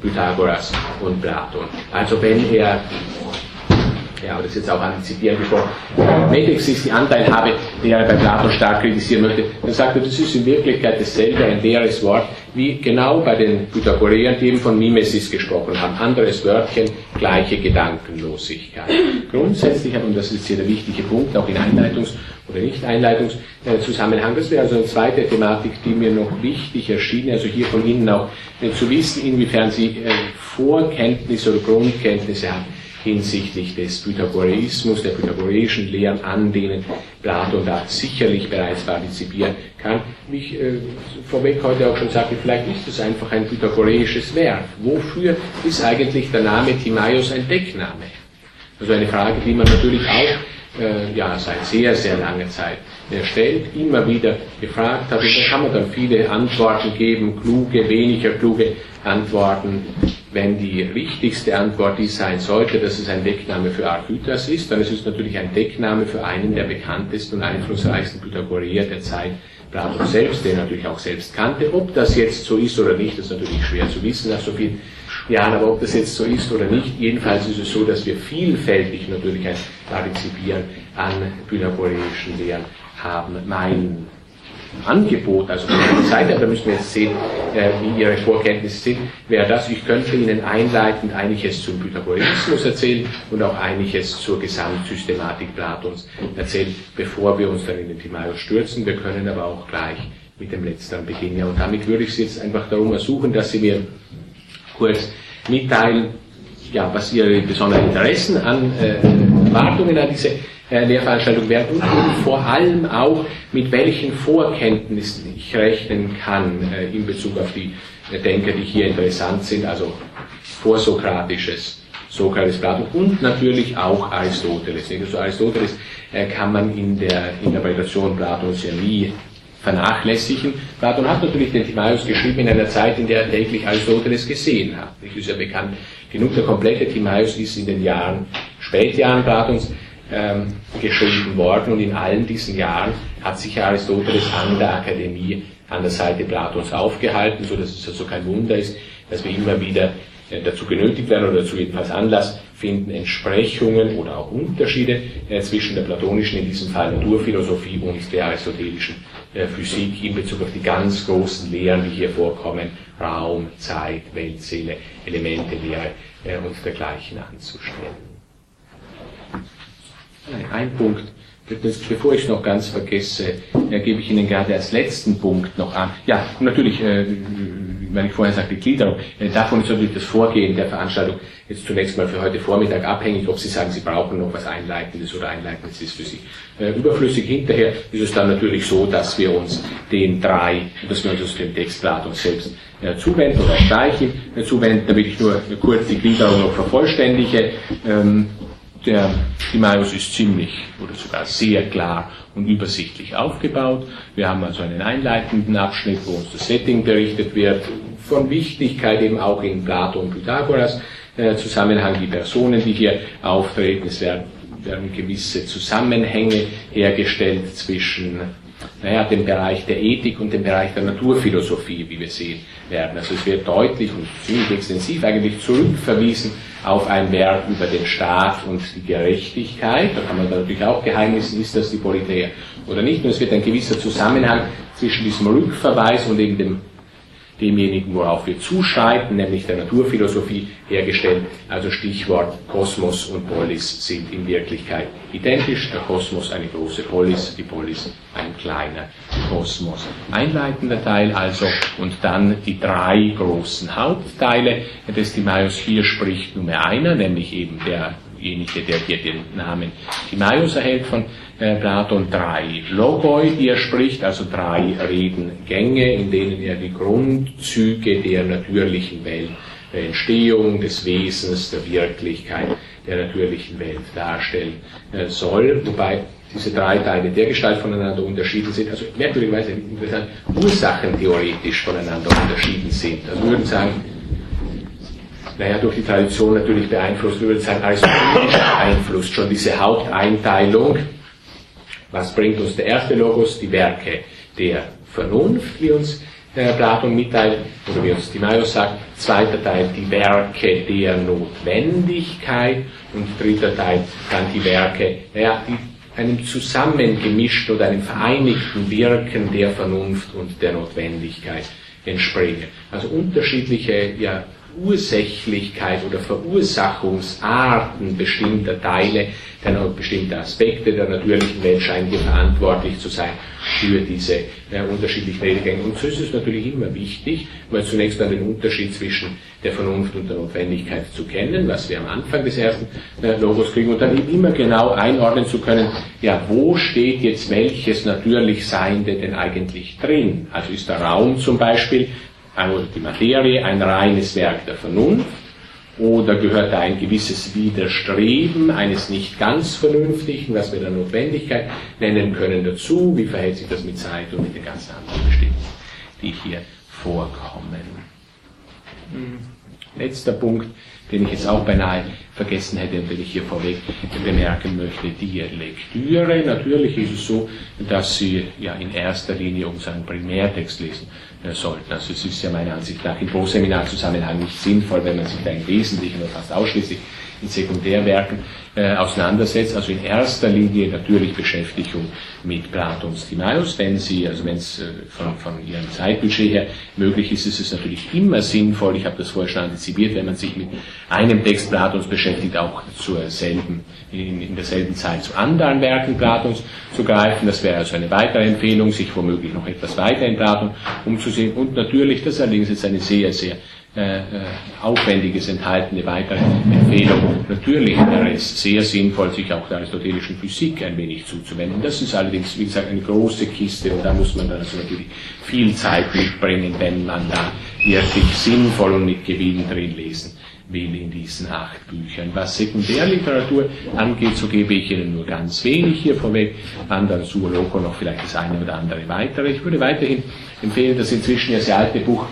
Pythagoras und Platon. Also wenn er ja, aber das ist jetzt auch antizipieren, bevor Metexis die Anteil habe, der er bei Platon stark kritisieren möchte, er, das ist in Wirklichkeit dasselbe, ein leeres Wort, wie genau bei den Pythagoreern, die eben von Mimesis gesprochen haben. Anderes Wörtchen, gleiche Gedankenlosigkeit. Grundsätzlich, und das ist hier der wichtige Punkt, auch in Einleitungs- oder Nicht-Einleitungszusammenhang, das wäre also eine zweite Thematik, die mir noch wichtig erschien, also hier von Ihnen auch äh, zu wissen, inwiefern Sie äh, Vorkenntnisse oder Grundkenntnisse haben hinsichtlich des Pythagoreismus, der pythagoreischen Lehren, an denen Platon da sicherlich bereits partizipieren kann. Wie ich äh, vorweg heute auch schon sagte, vielleicht ist es einfach ein pythagoreisches Werk. Wofür ist eigentlich der Name Timaios ein Deckname? Also eine Frage, die man natürlich auch äh, ja, seit sehr, sehr langer Zeit stellt, immer wieder gefragt hat. Und da kann man dann viele Antworten geben, kluge, weniger kluge Antworten. Wenn die wichtigste Antwort die sein sollte, dass es ein Deckname für Archytas ist, dann ist es natürlich ein Deckname für einen der bekanntesten und einflussreichsten Pythagoreer der Zeit, Platon selbst, der natürlich auch selbst kannte. Ob das jetzt so ist oder nicht, ist natürlich schwer zu wissen nach so vielen Jahren, aber ob das jetzt so ist oder nicht, jedenfalls ist es so, dass wir vielfältig natürlich ein Partizipieren an pythagoreischen Lehren haben. Mein Angebot, also der Seite, da müssen wir jetzt sehen, äh, wie Ihre Vorkenntnisse sind, wäre das, ich könnte Ihnen einleitend einiges zum Pythagoreismus erzählen und auch einiges zur Gesamtsystematik Platons erzählen, bevor wir uns dann in den Timaeus stürzen. Wir können aber auch gleich mit dem Letzteren beginnen. Und damit würde ich Sie jetzt einfach darum ersuchen, dass Sie mir kurz mitteilen, ja, was Ihre besonderen Interessen an äh, Erwartungen an diese äh, Lehrveranstaltung werden und vor allem auch mit welchen Vorkenntnissen ich rechnen kann äh, in Bezug auf die äh, Denker, die hier interessant sind, also vorsokratisches Sokrates, Platon und natürlich auch Aristoteles. Also Aristoteles kann man in der Interpretation Platons ja nie vernachlässigen. Platon hat natürlich den Timaeus geschrieben in einer Zeit, in der er täglich Aristoteles gesehen hat. Das ist ja bekannt genug. Der komplette Timaeus ist in den Jahren, Spätjahren Platons, ähm, geschrieben worden und in allen diesen Jahren hat sich Aristoteles an der Akademie an der Seite Platons aufgehalten, so dass es also kein Wunder ist, dass wir immer wieder äh, dazu genötigt werden oder dazu jedenfalls Anlass finden, Entsprechungen oder auch Unterschiede äh, zwischen der platonischen, in diesem Fall Naturphilosophie und der aristotelischen äh, Physik in Bezug auf die ganz großen Lehren, die hier vorkommen, Raum, Zeit, Weltseele, Elemente, Lehre und dergleichen anzustellen. Ein Punkt, bevor ich es noch ganz vergesse, äh, gebe ich Ihnen gerade als letzten Punkt noch an. Ja, natürlich, äh, wenn ich vorher sagte, Gliederung, äh, davon ist natürlich das Vorgehen der Veranstaltung jetzt zunächst mal für heute Vormittag abhängig, ob Sie sagen, Sie brauchen noch was Einleitendes oder Einleitendes ist für Sie überflüssig. Hinterher ist es dann natürlich so, dass wir uns den drei, dass wir uns dem Text Platons selbst zuwenden oder gleich zuwenden, damit ich nur kurz die Gliederung noch vervollständige. Ähm, der Timaeus ist ziemlich oder sogar sehr klar und übersichtlich aufgebaut. Wir haben also einen einleitenden Abschnitt, wo uns das Setting berichtet wird, von Wichtigkeit eben auch in Plato und Pythagoras äh, Zusammenhang, die Personen, die hier auftreten. Es werden, werden gewisse Zusammenhänge hergestellt zwischen naja, dem Bereich der Ethik und dem Bereich der Naturphilosophie, wie wir sehen werden. Also es wird deutlich und ziemlich extensiv eigentlich zurückverwiesen auf ein Werk über den Staat und die Gerechtigkeit. Da kann man dann natürlich auch geheimnissen, ist das die Politär oder nicht. Und es wird ein gewisser Zusammenhang zwischen diesem Rückverweis und eben dem demjenigen, worauf wir zuschreiten, nämlich der Naturphilosophie, hergestellt. Also Stichwort Kosmos und Polis sind in Wirklichkeit identisch. Der Kosmos eine große Polis, die Polis ein kleiner Kosmos. Einleitender Teil also und dann die drei großen Hauptteile des Timaeus. Hier spricht Nummer einer, nämlich eben der derjenige, der hier den Namen Timaeus erhält von äh, Platon, drei Logoi, die er spricht, also drei Redengänge, in denen er die Grundzüge der natürlichen Welt, der Entstehung, des Wesens, der Wirklichkeit der natürlichen Welt darstellen äh, soll, wobei diese drei Teile der Gestalt voneinander unterschieden sind, also merkwürdigerweise interessant, ursachentheoretisch voneinander unterschieden sind. Also wir würden sagen, naja, durch die Tradition natürlich beeinflusst, wir würden sagen, aristotelisch beeinflusst schon diese Haupteinteilung. Was bringt uns der erste Logos? Die Werke der Vernunft, wie uns äh, Platon mitteilt, oder wie uns Timaeus sagt. Zweiter Teil, die Werke der Notwendigkeit. Und dritter Teil, dann die Werke, naja, die einem zusammengemischten oder einem vereinigten Wirken der Vernunft und der Notwendigkeit entspringen. Also unterschiedliche ja, Ursächlichkeit oder Verursachungsarten bestimmter Teile, der, bestimmter Aspekte der natürlichen Welt scheinen hier verantwortlich zu sein für diese äh, unterschiedlichen Redegänge. Und so ist es natürlich immer wichtig, mal zunächst dann den Unterschied zwischen der Vernunft und der Notwendigkeit zu kennen, was wir am Anfang des ersten äh, Logos kriegen, und dann eben immer genau einordnen zu können, ja, wo steht jetzt welches natürlich Seiende denn eigentlich drin? Also ist der Raum zum Beispiel also die Materie ein reines Werk der Vernunft oder gehört da ein gewisses Widerstreben eines nicht ganz Vernünftigen, was wir der Notwendigkeit nennen können, dazu? Wie verhält sich das mit Zeit und mit den ganzen anderen Bestimmungen, die hier vorkommen? Hm. Letzter Punkt, den ich jetzt auch beinahe vergessen hätte und den ich hier vorweg bemerken möchte, die Lektüre. Natürlich ist es so, dass Sie ja in erster Linie unseren Primärtext lesen sollten. Also es ist ja meiner Ansicht nach im Pro-Seminar-Zusammenhang nicht sinnvoll, wenn man sich da im Wesentlichen oder fast ausschließlich in Sekundärwerken äh, auseinandersetzt. Also in erster Linie natürlich Beschäftigung mit Platons Timaeus, wenn Sie, also wenn es äh, von, von Ihrem Zeitbudget her möglich ist, ist es natürlich immer sinnvoll, ich habe das vorher schon antizipiert, wenn man sich mit einem Text Platons beschäftigt, auch zur selben, in, in derselben Zeit zu anderen Werken Platons zu greifen. Das wäre also eine weitere Empfehlung, sich womöglich noch etwas weiter in Platon umzusehen. Und natürlich, das allerdings jetzt eine sehr, sehr äh, äh, aufwendiges enthaltene weitere Empfehlung. Natürlich wäre es sehr sinnvoll, sich auch der aristotelischen Physik ein wenig zuzuwenden. Das ist allerdings, wie gesagt, eine große Kiste und da muss man dann also natürlich viel Zeit mitbringen, wenn man da wirklich sinnvoll und mit Gewinn drin lesen will in diesen acht Büchern. Was Sekundärliteratur angeht, so gebe ich Ihnen nur ganz wenig hier vorweg, an der Suoloco noch vielleicht das eine oder andere weitere. Ich würde weiterhin empfehlen, das inzwischen ja sehr alte Buch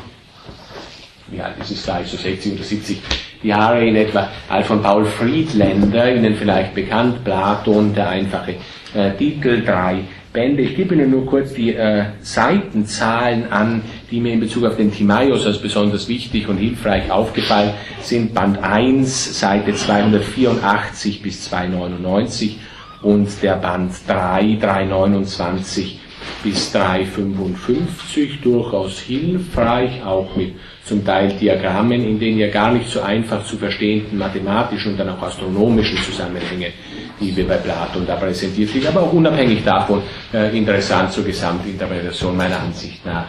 wie alt ist es gleich, so 60 oder 70 Jahre in etwa, alt von Paul Friedländer, Ihnen vielleicht bekannt, Platon, der einfache äh, Titel, drei Bände. Ich gebe Ihnen nur kurz die äh, Seitenzahlen an, die mir in Bezug auf den Timaeus als besonders wichtig und hilfreich aufgefallen sind. Band 1, Seite 284 bis 299 und der Band 3, 329 bis 355 durchaus hilfreich, auch mit zum Teil Diagrammen, in denen ja gar nicht so einfach zu verstehenden mathematischen und dann auch astronomischen Zusammenhänge, die wir bei Platon da präsentiert sind, aber auch unabhängig davon äh, interessant zur Gesamtinterpretation meiner Ansicht nach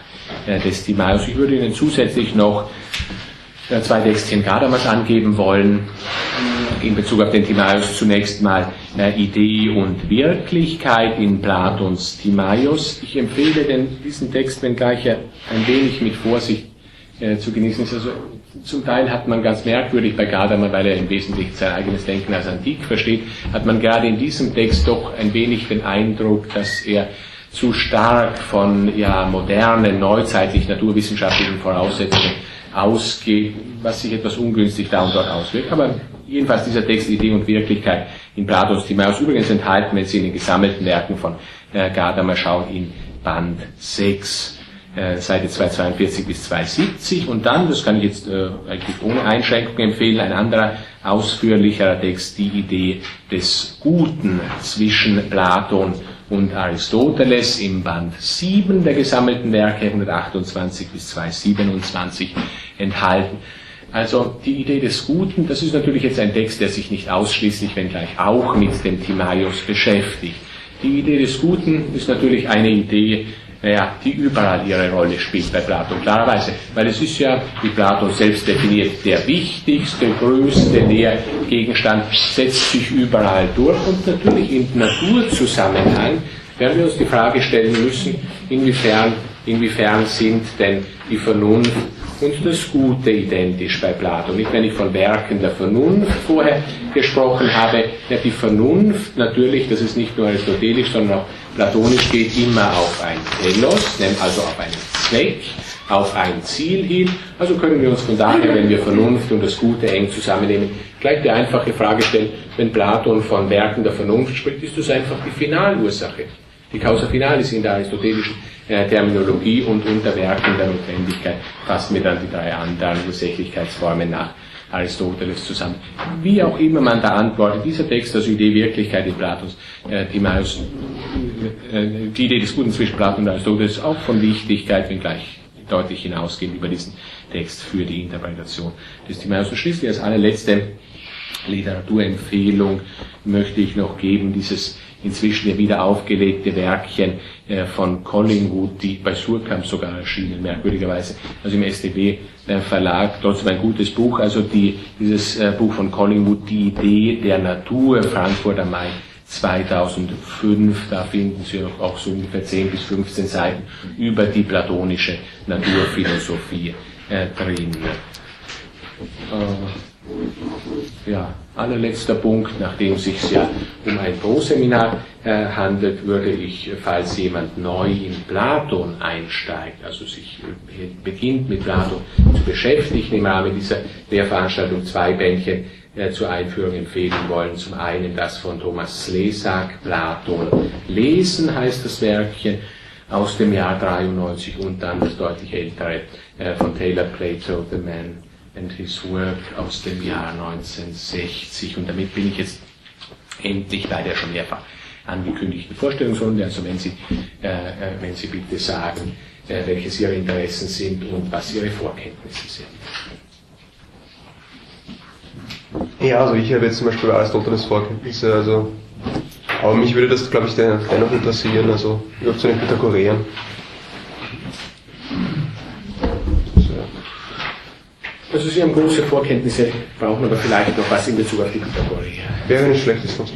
äh, des Timaeus. Ich würde Ihnen zusätzlich noch äh, zwei Textchen Gadamas angeben wollen, in Bezug auf den Timaeus zunächst mal äh, Idee und Wirklichkeit in Platons Timaeus. Ich empfehle den, diesen Text, wenngleich er ein wenig mit Vorsicht äh, zu genießen ist. Also zum Teil hat man ganz merkwürdig bei Gadamer, weil er im Wesentlichen sein eigenes Denken als antik versteht, hat man gerade in diesem Text doch ein wenig den Eindruck, dass er zu stark von ja, modernen, neuzeitlich naturwissenschaftlichen Voraussetzungen ausgeht, was sich etwas ungünstig da und dort auswirkt. Aber jedenfalls dieser Text Idee und Wirklichkeit in Platons Timaeus übrigens enthalten, wenn Sie in den gesammelten Werken von äh, Gadamer schauen, in Band 6 äh, Seite 242 bis 270 und dann, das kann ich jetzt äh, eigentlich ohne Einschränkung empfehlen, ein anderer ausführlicherer Text, die Idee des Guten zwischen Platon und Aristoteles im Band 7 der gesammelten Werke 128 bis 227 enthalten. Also die Idee des Guten, das ist natürlich jetzt ein Text, der sich nicht ausschließlich, wenngleich auch mit dem Timaeus beschäftigt. Die Idee des Guten ist natürlich eine Idee, naja, die überall ihre Rolle spielt bei Platon, klarerweise. Weil es ist ja, wie Platon selbst definiert, der wichtigste, größte Lehrgegenstand, setzt sich überall durch und natürlich im Naturzusammenhang werden wir uns die Frage stellen müssen, inwiefern, inwiefern sind denn die Vernunft und das Gute identisch bei Platon. Nicht, wenn ich von Werken der Vernunft vorher gesprochen habe, ja, die Vernunft natürlich, das ist nicht nur aristotelisch, sondern auch platonisch, geht immer auf ein Telos, also auf einen Zweck, auf ein Ziel hin. Also können wir uns von daher, wenn wir Vernunft und das Gute eng zusammennehmen, gleich die einfache Frage stellen, wenn Platon von Werken der Vernunft spricht, ist das einfach die Finalursache die Causa Finalis in der aristotelischen Terminologie und unter Werken der Notwendigkeit fassen wir dann die drei anderen Ursächlichkeitsformen nach Aristoteles zusammen. Wie auch immer man da antwortet, dieser Text, also Idee Wirklichkeit in Platons äh, Timaeus, äh, die Idee des Guten zwischen Platon und Aristoteles ist auch von Wichtigkeit, wenngleich deutlich hinausgehend über diesen Text für die Interpretation des Timaeus. Und schließlich als allerletzte Literaturempfehlung möchte ich noch geben, dieses inzwischen ja wieder aufgelegte Werkchen äh, von Collingwood, die bei Surkamp sogar erschienen, merkwürdigerweise, also im SDB äh, Verlag, trotzdem ein gutes Buch, also die, dieses äh, Buch von Collingwood, Die Idee der Natur, Frankfurt am Main 2005, da finden Sie auch so ungefähr 10 bis 15 Seiten über die platonische Naturphilosophie drin. Ja, allerletzter Punkt, nachdem es sich ja um ein Proseminar äh, handelt, würde ich, falls jemand neu in Platon einsteigt, also sich äh, beginnt mit Platon zu beschäftigen, im Rahmen dieser Lehrveranstaltung zwei Bändchen äh, zur Einführung empfehlen wollen. Zum einen das von Thomas Slesak, Platon lesen heißt das Werkchen aus dem Jahr 93 und dann das deutlich ältere äh, von Taylor Plato, The Man and His Work aus dem Jahr 1960. Und damit bin ich jetzt endlich bei der schon mehrfach angekündigten Vorstellungsrunde. Also wenn Sie, äh, äh, wenn Sie bitte sagen, äh, welches Ihre Interessen sind und was Ihre Vorkenntnisse sind. Ja, also ich habe jetzt zum Beispiel Aristoteles Vorkenntnisse, also aber mich würde das, glaube ich, dennoch interessieren, also überhaupt zu den Pythagoreern. Also Sie haben große Vorkenntnisse, brauchen aber vielleicht noch was in Bezug auf die Pythagoreer. Wäre nicht schlecht, das sagen.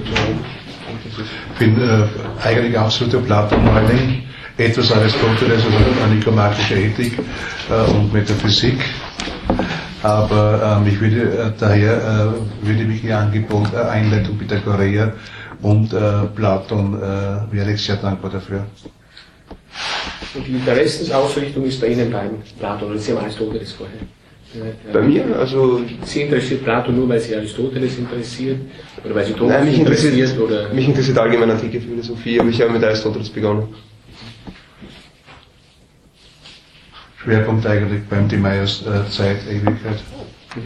Ich bin äh, eigentlich absoluter Platon-Neuling, etwas Aristoteles, also eine nikomatische Ethik äh, und Metaphysik. Aber ähm, ich würde äh, daher äh, würde mich Ihr Angebot äh, Einleitung Pythagoreer und äh, Platon äh, wäre ich sehr dankbar dafür. Und die Interessensausrichtung ist bei Ihnen beiden Platon oder Sie haben Aristoteles vorher. Bei mir? Also Sie interessiert Plato nur, weil Sie Aristoteles interessiert? Oder weil Sie Thomas Nein, mich interessiert, interessiert oder? Mich interessiert allgemein antike Philosophie, aber ich habe mit Aristoteles begonnen. Schwerpunkt eigentlich beim Timaeus äh, Zeit, Ewigkeit. Mhm.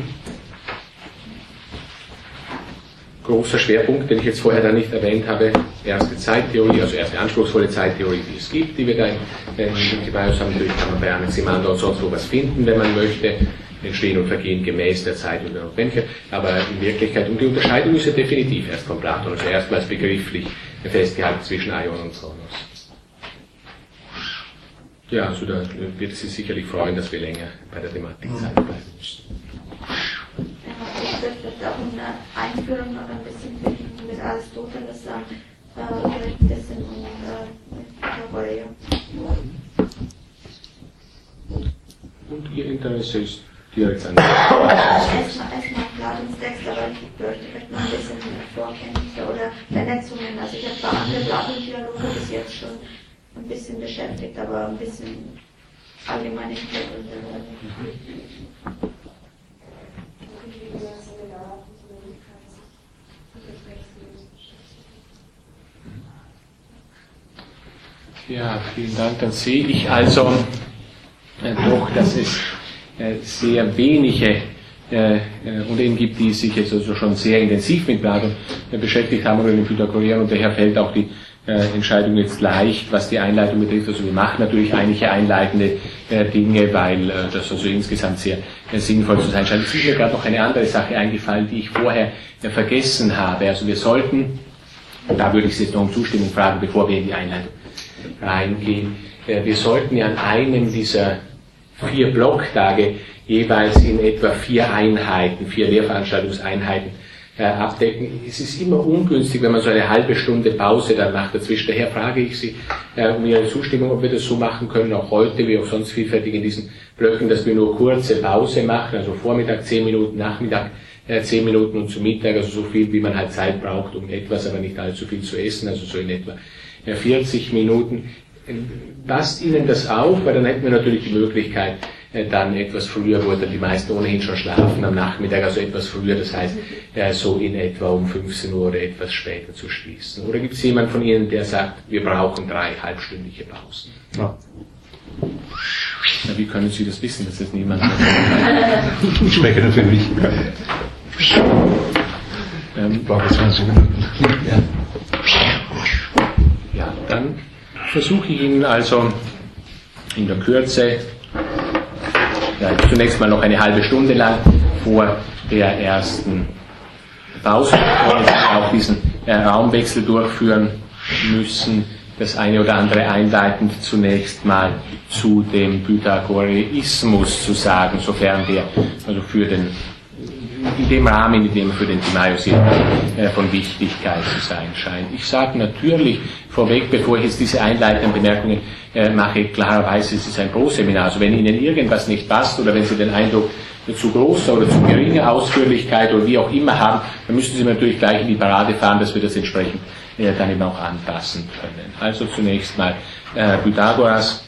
Großer Schwerpunkt, den ich jetzt vorher da nicht erwähnt habe, erste Zeittheorie, also erste anspruchsvolle Zeittheorie, die es gibt, die wir da in, in Timaeus haben. Natürlich kann man bei Anaximander und sonst wo was finden, wenn man möchte entstehen und vergehen gemäß der Zeit und der Notwendigkeit, aber in Wirklichkeit, und die Unterscheidung ist ja definitiv erst von Platon, also erstmals begrifflich festgehalten zwischen Aion und Kronos. Ja, also da wird es sich sicherlich freuen, dass wir länger bei der Thematik Zeit bleiben müssen. Ich würde auch eine Einführung noch ein bisschen mit Aristoteles sagen, äh, vielleicht ein bisschen und äh. Und Ihr Interesse ist direkt an Erstmal Platons Text, aber ich bräuchte vielleicht noch ein bisschen Vorkenntnisse oder Vernetzungen. Also ich habe zwar andere Platon-Dialoge bis jetzt schon ein bisschen beschäftigt, aber ein bisschen allgemeine Hintergründe. Ja, vielen Dank. Dann sehe ich also äh, doch, dass es sehr wenige äh, äh, Unternehmen gibt, die sich jetzt also schon sehr intensiv mit äh, beschäftigt haben oder den Pythagoreern und daher fällt auch die äh, Entscheidung jetzt leicht, was die Einleitung betrifft. Also wir machen natürlich einige einleitende äh, Dinge, weil äh, das also insgesamt sehr äh, sinnvoll zu sein scheint. Es ist mir gerade noch eine andere Sache eingefallen, die ich vorher äh, vergessen habe. Also wir sollten, und da würde ich Sie jetzt noch um Zustimmung fragen, bevor wir in die Einleitung reingehen. Äh, wir sollten ja an einem dieser vier Blocktage jeweils in etwa vier Einheiten, vier Lehrveranstaltungseinheiten äh, abdecken. Es ist immer ungünstig, wenn man so eine halbe Stunde Pause dann macht dazwischen. Daher frage ich Sie äh, um Ihre Zustimmung, ob wir das so machen können, auch heute, wie auch sonst vielfältig in diesen Blöcken, dass wir nur kurze Pause machen, also Vormittag zehn Minuten, Nachmittag äh, zehn Minuten und zu Mittag, also so viel, wie man halt Zeit braucht, um etwas, aber nicht allzu viel zu essen, also so in etwa 40 Minuten. Passt Ihnen das auf? Weil dann hätten wir natürlich die Möglichkeit, äh, dann etwas früher, wo dann die meisten ohnehin schon schlafen am Nachmittag, also etwas früher, das heißt äh, so in etwa um 15 Uhr oder etwas später zu schließen. Oder gibt es jemanden von Ihnen, der sagt, wir brauchen drei halbstündige Pausen? Ja. Na, wie können Sie das wissen, dass das niemand Ich spreche nur für mich. Ähm, ich brauche 20 Minuten. Ja. ja, dann versuche ich Ihnen also in der Kürze zunächst mal noch eine halbe Stunde lang vor der ersten Pause, wo wir auch diesen äh, Raumwechsel durchführen müssen. Das eine oder andere einleitend zunächst mal zu dem Pythagoreismus zu sagen, sofern der also für den in dem Rahmen, in dem für den Timaeus äh, von Wichtigkeit zu sein scheint. Ich sage natürlich vorweg, bevor ich jetzt diese einleitenden Bemerkungen äh, mache, klarerweise es ist ein Pro-Seminar. Also wenn Ihnen irgendwas nicht passt oder wenn Sie den Eindruck zu großer oder zu geringer Ausführlichkeit oder wie auch immer haben, dann müssen Sie natürlich gleich in die Parade fahren, dass wir das entsprechend äh, dann eben auch anpassen können. Also zunächst mal Pythagoras.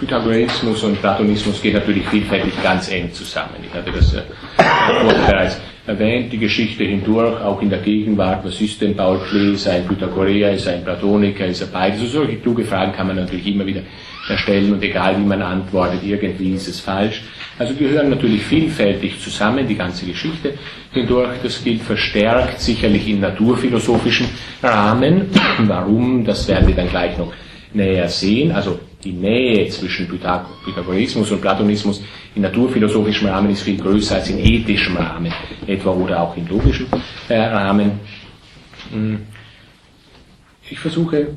Pythagoreismus und Platonismus gehen natürlich vielfältig ganz eng zusammen. Ich hatte das äh, bereits erwähnt, die Geschichte hindurch, auch in der Gegenwart, was ist denn Paul Klee, ist er ein Pythagoreer, ist er ein Platoniker, ist er beides? Also solche kluge Fragen kann man natürlich immer wieder erstellen und egal wie man antwortet, irgendwie ist es falsch. Also gehören natürlich vielfältig zusammen, die ganze Geschichte hindurch. Das gilt verstärkt sicherlich in naturphilosophischen Rahmen. Warum? Das werden wir dann gleich noch näher sehen. Also die Nähe zwischen Pythagorismus und Platonismus in naturphilosophischem Rahmen ist viel größer als in ethischem Rahmen, etwa oder auch in logischem äh, Rahmen. Hm. Ich versuche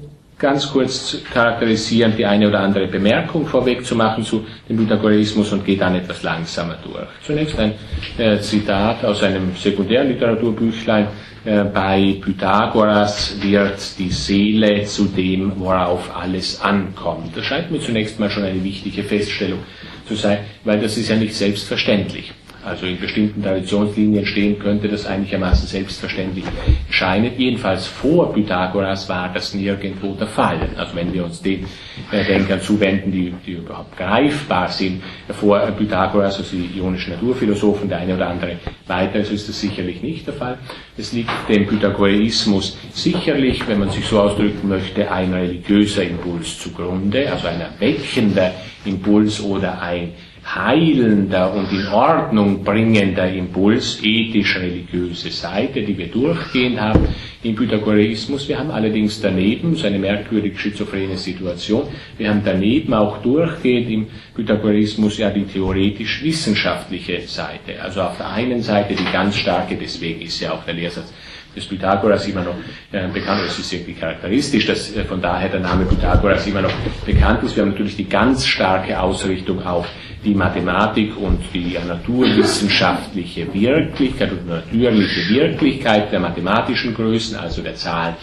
ganz kurz charakterisieren, die eine oder andere Bemerkung vorweg zu machen zu dem Pythagoreismus und gehe dann etwas langsamer durch. Zunächst ein äh, Zitat aus einem Sekundärliteraturbüchlein äh, bei Pythagoras wird die Seele zu dem, worauf alles ankommt. Das scheint mir zunächst mal schon eine wichtige Feststellung zu sein, weil das ist ja nicht selbstverständlich also in bestimmten Traditionslinien stehen könnte, das einigermaßen selbstverständlich scheinen. Jedenfalls vor Pythagoras war das nirgendwo der Fall. Also wenn wir uns den äh, Denkern zuwenden, die, die überhaupt greifbar sind, vor Pythagoras, also die ionischen Naturphilosophen, der eine oder andere weiter, so ist das sicherlich nicht der Fall. Es liegt dem Pythagoreismus sicherlich, wenn man sich so ausdrücken möchte, ein religiöser Impuls zugrunde, also ein erweckender Impuls oder ein heilender und in Ordnung bringender Impuls, ethisch-religiöse Seite, die wir durchgehend haben im Pythagoreismus. Wir haben allerdings daneben, so eine merkwürdig schizophrene Situation, wir haben daneben auch durchgehend im Pythagoreismus ja die theoretisch-wissenschaftliche Seite. Also auf der einen Seite die ganz starke, deswegen ist ja auch der Lehrsatz des Pythagoras immer noch äh, bekannt, es ist irgendwie charakteristisch, dass äh, von daher der Name Pythagoras immer noch bekannt ist. Wir haben natürlich die ganz starke Ausrichtung auf die Mathematik und die naturwissenschaftliche Wirklichkeit und natürliche Wirklichkeit der mathematischen Größen, also der Zahlen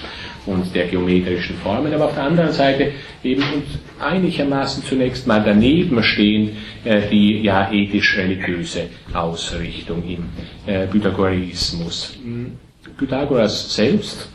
und der geometrischen Formen, aber auf der anderen Seite eben und einigermaßen zunächst mal daneben stehen äh, die ja ethisch-religiöse Ausrichtung im äh, Pythagoreismus. Pythagoras selbst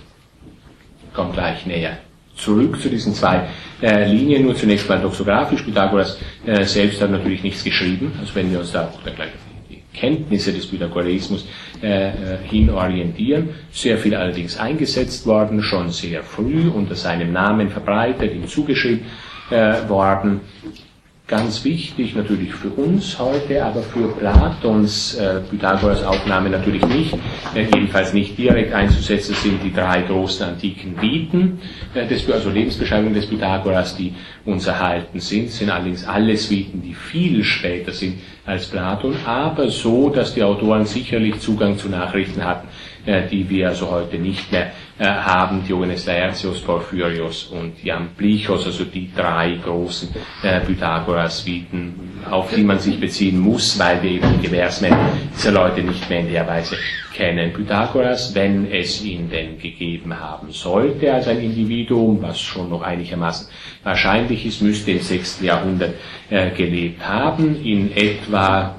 kommt gleich näher zurück zu diesen zwei äh, Linien, nur zunächst mal doxografisch. Pythagoras äh, selbst hat natürlich nichts geschrieben, also wenn wir uns da auch dann gleich die Kenntnisse des Pythagoreismus äh, äh, hin orientieren. Sehr viel allerdings eingesetzt worden, schon sehr früh unter seinem Namen verbreitet, ihm zugeschrieben äh, worden ganz wichtig natürlich für uns heute, aber für Platons äh, Pythagoras Aufnahme natürlich nicht, äh, jedenfalls nicht direkt einzusetzen sind die drei großen antiken Viten, äh, des, also Lebensbeschreibungen des Pythagoras, die uns erhalten sind, sind allerdings alles Viten, die viel später sind als Platon, aber so, dass die Autoren sicherlich Zugang zu Nachrichten hatten, die wir also heute nicht mehr äh, haben, Diogenes Laertius, Porphyrios und Jamblichos, also die drei großen äh, Pythagoras-Viten, auf die man sich beziehen muss, weil wir eben die Gewährsmänner dieser Leute nicht mehr in der Weise kennen. Pythagoras, wenn es ihn denn gegeben haben sollte als ein Individuum, was schon noch einigermaßen wahrscheinlich ist, müsste im 6. Jahrhundert äh, gelebt haben, in etwa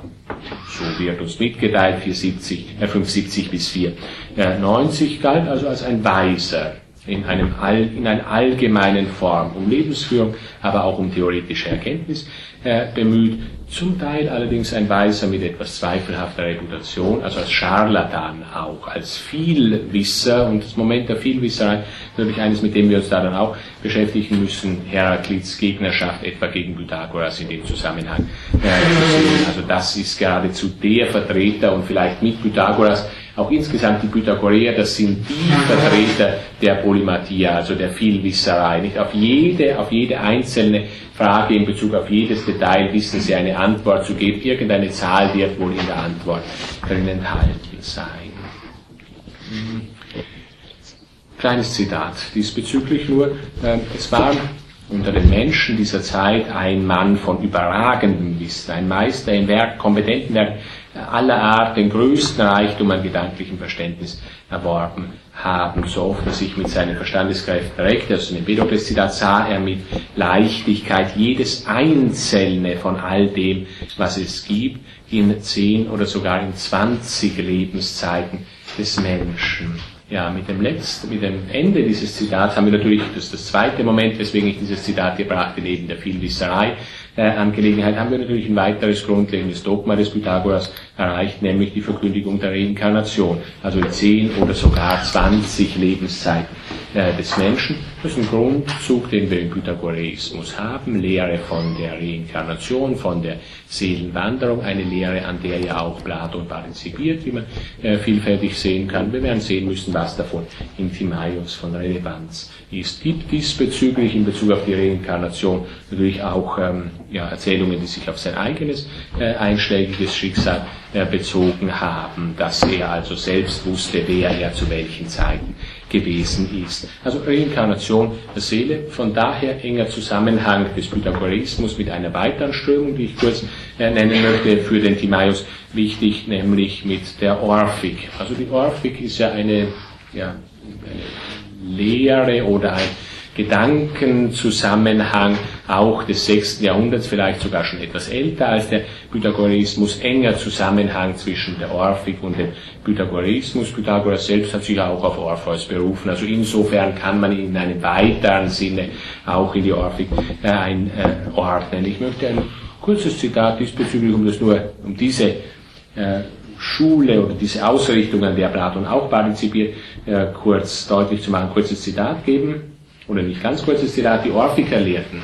so wird uns mitgeteilt, 470, äh, 570 bis 490 galt also als ein Weiser in, einem All, in einer allgemeinen Form um Lebensführung, aber auch um theoretische Erkenntnis äh, bemüht. Zum Teil allerdings ein Weiser mit etwas zweifelhafter Reputation, also als Scharlatan auch, als Vielwisser. Und das Moment der Vielwisserei ist natürlich eines, mit dem wir uns da dann auch beschäftigen müssen. Heraklits Gegnerschaft etwa gegen Pythagoras in dem Zusammenhang Also das ist geradezu der Vertreter und vielleicht mit Pythagoras auch insgesamt die Pythagoreer, das sind die Vertreter der Polymathia, also der Vielwisserei. Nicht auf jede, auf jede einzelne Frage in Bezug auf jedes Detail wissen sie eine Antwort zu geben. Irgendeine Zahl wird wohl in der Antwort drin enthalten sein. Hm. Kleines Zitat diesbezüglich nur. Ähm, es war unter den Menschen dieser Zeit ein Mann von überragendem Wissen, ein Meister im Werk, kompetenten Werk, aller Art den größten Reichtum an gedanklichem Verständnis erworben haben. So oft er sich mit seinen Verstandeskräften reckte, also in dem Bedokles-Zitat sah er mit Leichtigkeit jedes einzelne von all dem, was es gibt, in zehn oder sogar in zwanzig Lebenszeiten des Menschen. Ja, mit dem letzten, mit dem Ende dieses Zitats haben wir natürlich, das das zweite Moment, weswegen ich dieses Zitat gebracht habe, neben der Vielwisserei, Angelegenheit haben wir natürlich ein weiteres grundlegendes Dogma des Pythagoras erreicht, nämlich die Verkündigung der Reinkarnation. Also zehn oder sogar zwanzig Lebenszeiten äh, des Menschen. Das ist ein Grundzug, den wir im Pythagoreismus haben. Lehre von der Reinkarnation, von der Seelenwanderung. Eine Lehre, an der ja auch Platon partizipiert, wie man äh, vielfältig sehen kann. Wir werden sehen müssen, was davon in Timaios von Relevanz ist. Gibt diesbezüglich in Bezug auf die Reinkarnation natürlich auch ähm, ja, Erzählungen, die sich auf sein eigenes äh, einschlägiges Schicksal äh, bezogen haben, dass er also selbst wusste, wer er zu welchen Zeiten gewesen ist. Also Reinkarnation der Seele, von daher enger Zusammenhang des Pythagoreismus mit einer weiteren Strömung, die ich kurz äh, nennen möchte, für den Timaeus wichtig, nämlich mit der Orphik. Also die Orphik ist ja eine, ja, eine Lehre oder ein Gedankenzusammenhang auch des 6. Jahrhunderts, vielleicht sogar schon etwas älter als der Pythagoreismus, enger Zusammenhang zwischen der Orphik und dem Pythagoreismus. Pythagoras selbst hat sich auch auf Orpheus berufen, also insofern kann man in einem weiteren Sinne auch in die Orphik äh, einordnen. Ich möchte ein kurzes Zitat diesbezüglich, um das nur, um diese äh, Schule oder diese Ausrichtung, an der Platon auch partizipiert, äh, kurz deutlich zu machen, kurzes Zitat geben oder nicht ganz kurzes Zitat, die Orphiker lehrten,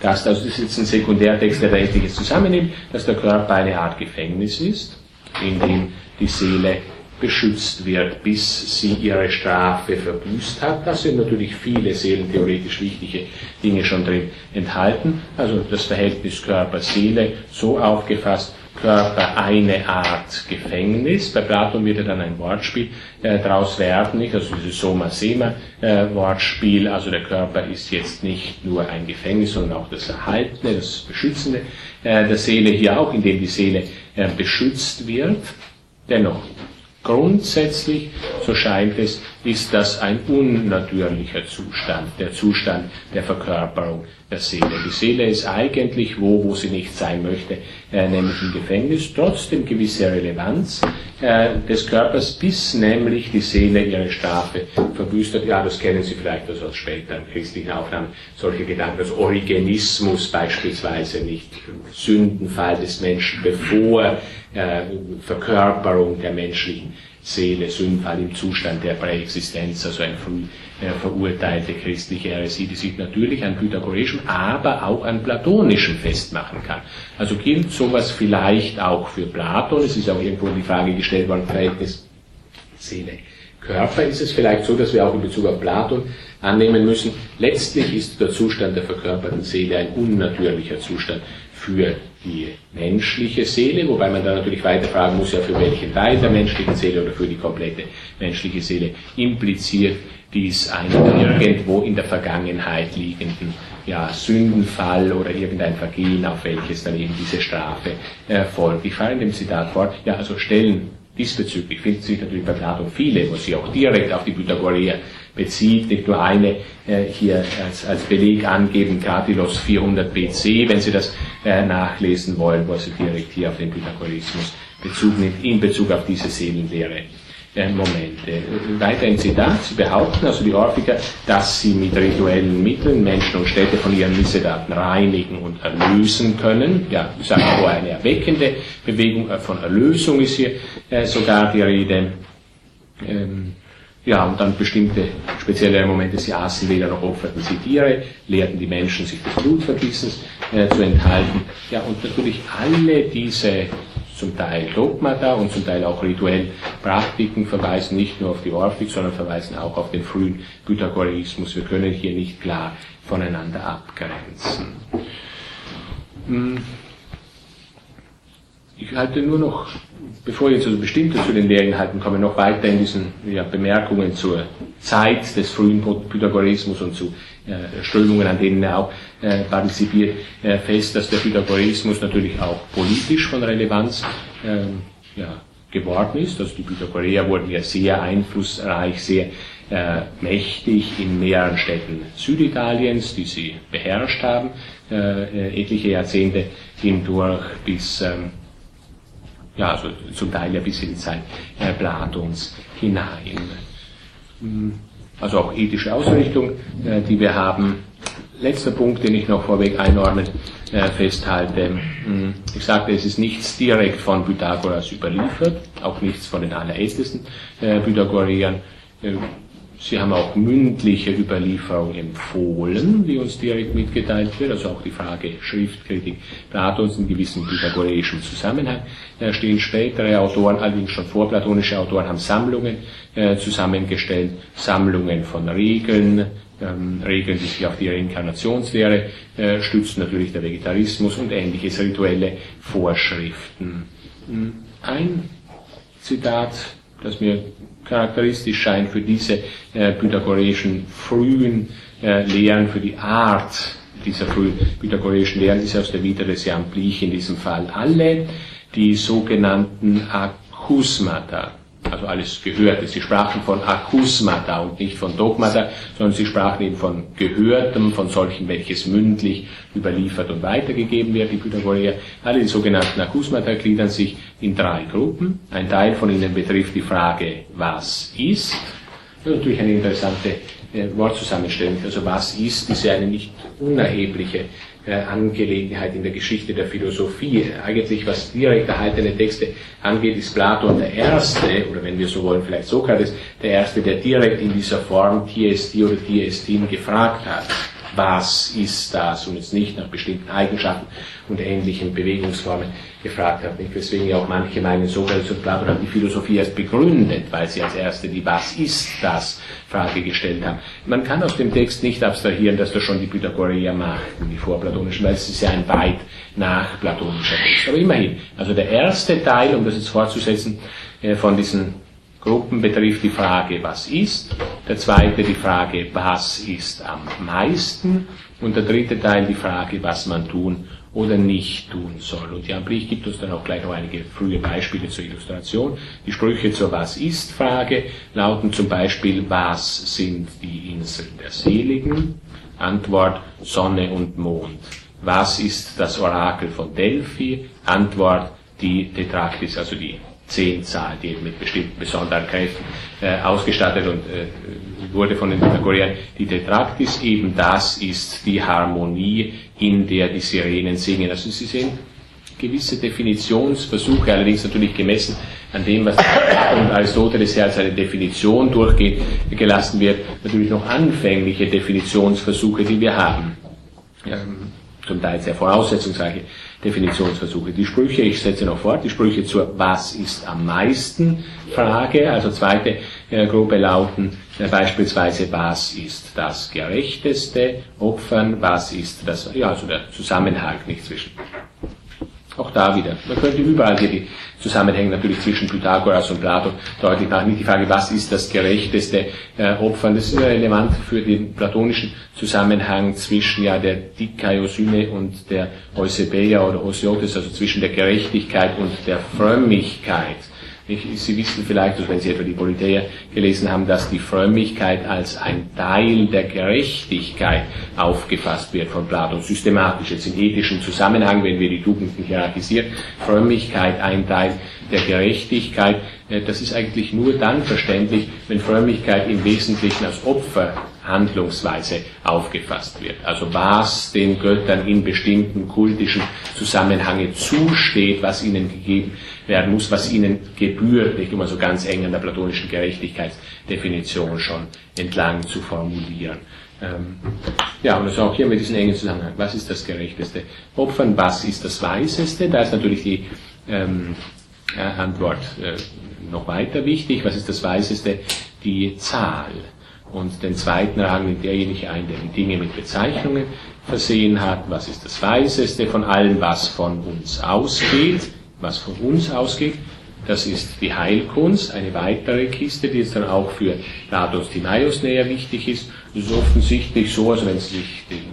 dass, also das ist jetzt ein Sekundärtext, der da etliches zusammennimmt, dass der Körper eine Art Gefängnis ist, in dem die Seele beschützt wird, bis sie ihre Strafe verbüßt hat. Da sind natürlich viele seelentheoretisch wichtige Dinge schon drin enthalten. Also das Verhältnis Körper-Seele so aufgefasst, Körper eine Art Gefängnis. Bei Platon wird ja dann ein Wortspiel äh, daraus werden, nicht? also dieses Soma-Sema-Wortspiel. Äh, also der Körper ist jetzt nicht nur ein Gefängnis, sondern auch das Erhaltene, das Beschützende äh, der Seele hier auch, indem die Seele äh, beschützt wird. Dennoch, grundsätzlich, so scheint es, ist das ein unnatürlicher Zustand, der Zustand der Verkörperung der Seele. Die Seele ist eigentlich wo, wo sie nicht sein möchte, äh, nämlich im Gefängnis, trotzdem gewisse Relevanz äh, des Körpers, bis nämlich die Seele ihre Strafe verbüßt hat. Ja, das kennen Sie vielleicht also aus späteren christlichen Aufnahmen, solche Gedanken, das Origenismus beispielsweise, nicht Sündenfall des Menschen, bevor Verkörperung der menschlichen Seele, Sündenfall im Zustand der Präexistenz, also ein früh äh, verurteilte christliche Heresie, die sich natürlich an pythagoreischen, aber auch an platonischem festmachen kann. Also gilt sowas vielleicht auch für Platon. Es ist auch irgendwo die Frage gestellt worden, Verhältnis Seele. Körper ist es vielleicht so, dass wir auch in Bezug auf Platon annehmen müssen, letztlich ist der Zustand der verkörperten Seele ein unnatürlicher Zustand für die menschliche Seele, wobei man dann natürlich weiter fragen muss, ja für welchen Teil der menschlichen Seele oder für die komplette menschliche Seele impliziert dies einen irgendwo in der Vergangenheit liegenden ja, Sündenfall oder irgendein Vergehen, auf welches dann eben diese Strafe äh, folgt. Ich fahre in dem Zitat fort, ja, also Stellen diesbezüglich finden sich natürlich bei Platon viele, wo sie auch direkt auf die Pythagoreer bezieht, nicht nur eine äh, hier als, als Beleg angeben, Gratilos 400 BC, wenn Sie das äh, nachlesen wollen, wo sie direkt hier auf den Pythagorismus Bezug nimmt, in Bezug auf diese Seelenlehre. Äh, Momente. Weiter im Zitat, sie behaupten, also die Orphiker, dass sie mit rituellen Mitteln Menschen und Städte von ihren Missetaten reinigen und erlösen können. Ja, ich sage auch eine erweckende Bewegung äh, von Erlösung ist hier äh, sogar die Rede. Ähm, ja, und dann bestimmte spezielle Momente, sie aßen weder noch opferten sie Tiere, lehrten die Menschen, sich des Blutvergießens äh, zu enthalten. Ja, und natürlich alle diese zum Teil Dogmata und zum Teil auch rituell Praktiken verweisen nicht nur auf die Orphik, sondern verweisen auch auf den frühen Pythagoreismus. Wir können hier nicht klar voneinander abgrenzen. Hm. Ich halte nur noch, bevor jetzt also bestimmter zu den Lehrinhalten komme, noch weiter in diesen ja, Bemerkungen zur Zeit des frühen Pythagoreismus und zu äh, Strömungen, an denen er auch äh, partizipiert, äh, fest, dass der Pythagoreismus natürlich auch politisch von Relevanz ähm, ja, geworden ist. Also die Pythagoreer wurden ja sehr einflussreich, sehr äh, mächtig in mehreren Städten Süditaliens, die sie beherrscht haben, äh, etliche Jahrzehnte hindurch bis ähm, ja, also zum Teil ja bis in die Zeit äh, Platons hinein. Hm, also auch ethische Ausrichtung, äh, die wir haben. Letzter Punkt, den ich noch vorweg einordnen äh, festhalte. Hm, ich sagte, es ist nichts direkt von Pythagoras überliefert, auch nichts von den allerältesten äh, Pythagoreern. Sie haben auch mündliche Überlieferung empfohlen, wie uns direkt mitgeteilt wird, also auch die Frage Schriftkritik Platons in gewissem pythagoreischen Zusammenhang. Da stehen spätere Autoren, allerdings schon vorplatonische Autoren, haben Sammlungen äh, zusammengestellt, Sammlungen von Regeln, ähm, Regeln, die sich auf die Reinkarnationslehre äh, stützen, natürlich der Vegetarismus und ähnliches rituelle Vorschriften. Hm, ein Zitat, das mir charakteristisch scheint für diese äh, pythagoreischen frühen äh, Lehren, für die Art dieser frühen pythagoreischen Lehren, ist aus der Vita des Jan Blich in diesem Fall alle die sogenannten Akusmata, also alles Gehörte. Sie sprachen von Akusmata und nicht von Dogmata, sondern sie sprachen eben von Gehörtem, von solchen, welches mündlich überliefert und weitergegeben wird, die Pythagoreer. Alle die sogenannten Akusmata gliedern sich in drei Gruppen. Ein Teil von ihnen betrifft die Frage, was ist. Das ist natürlich eine interessante äh, Wortzusammenstellung. Also was ist, ist ja eine nicht unerhebliche Angelegenheit in der Geschichte der Philosophie. Eigentlich, was direkt erhaltene Texte angeht, ist Platon der Erste, oder wenn wir so wollen, vielleicht Sokrates, der Erste, der direkt in dieser Form Tiesti oder Tiestin gefragt hat was ist das und jetzt nicht nach bestimmten Eigenschaften und ähnlichen Bewegungsformen gefragt hat. Nicht? Weswegen ja auch manche meinen, Sokrates und Platon haben die Philosophie erst begründet, weil sie als erste die Was ist das Frage gestellt haben. Man kann aus dem Text nicht abstrahieren, dass das schon die Pythagoreer machten, die vorplatonischen, weil es ist ja ein weit nachplatonischer Text. Aber immerhin, also der erste Teil, um das jetzt fortzusetzen, äh, von diesen Gruppen betrifft die Frage, was ist, der zweite die Frage, was ist am meisten und der dritte Teil die Frage, was man tun oder nicht tun soll. Und Jan Blich gibt uns dann auch gleich noch einige frühe Beispiele zur Illustration. Die Sprüche zur Was ist Frage lauten zum Beispiel, was sind die Inseln der Seligen? Antwort Sonne und Mond. Was ist das Orakel von Delphi? Antwort die Tetraktis, also die Zehnzahl, die mit bestimmten besonderen Kräften äh, ausgestattet und äh, wurde von den Pythagoreern. Die Tetraktis, eben das ist die Harmonie, in der die Sirenen singen. Also Sie sehen gewisse Definitionsversuche, allerdings natürlich gemessen an dem, was und Aristoteles ja als eine Definition durchgehen gelassen wird, natürlich noch anfängliche Definitionsversuche, die wir haben. Ähm, zum Teil sehr voraussetzungsreiche Definitionsversuche. Die Sprüche, ich setze noch fort, die Sprüche zur Was ist am meisten Frage, also zweite äh, Gruppe lauten äh, beispielsweise Was ist das Gerechteste, Opfern, was ist das, ja, also der Zusammenhang nicht zwischen Auch da wieder. Man könnte überall hier die Zusammenhänge natürlich zwischen Pythagoras und Platon deutlich machen. Nicht die Frage, was ist das gerechteste äh, Opfern. Das ist relevant für den platonischen Zusammenhang zwischen ja, der Dikaiosyne und der Eusebeia oder Osiotes, also zwischen der Gerechtigkeit und der Frömmigkeit. Sie wissen vielleicht, wenn Sie etwa die Politeia gelesen haben, dass die Frömmigkeit als ein Teil der Gerechtigkeit aufgefasst wird von Platon, systematisch, jetzt im ethischen Zusammenhang, wenn wir die Tugenden hierarchisieren, Frömmigkeit ein Teil der Gerechtigkeit, äh, das ist eigentlich nur dann verständlich, wenn Frömmigkeit im Wesentlichen als Opferhandlungsweise aufgefasst wird. Also was den Göttern in bestimmten kultischen Zusammenhängen zusteht, was ihnen gegeben werden muss, was ihnen gebührt, nicht immer so ganz eng an der platonischen Gerechtigkeitsdefinition schon entlang zu formulieren. Ähm, ja, und das ist auch hier mit diesem engen Zusammenhang. Was ist das Gerechteste? Opfern, was ist das Weiseste? Da ist natürlich die ähm, äh, Antwort äh, noch weiter wichtig. Was ist das Weiseste? Die Zahl. Und den zweiten Rang nimmt derjenige ein, der die Dinge mit Bezeichnungen versehen hat. Was ist das Weiseste von allem, was von uns ausgeht? was von uns ausgeht. Das ist die Heilkunst, eine weitere Kiste, die jetzt dann auch für Platos Timaeus näher wichtig ist. Es ist offensichtlich so, also wenn Sie sich den,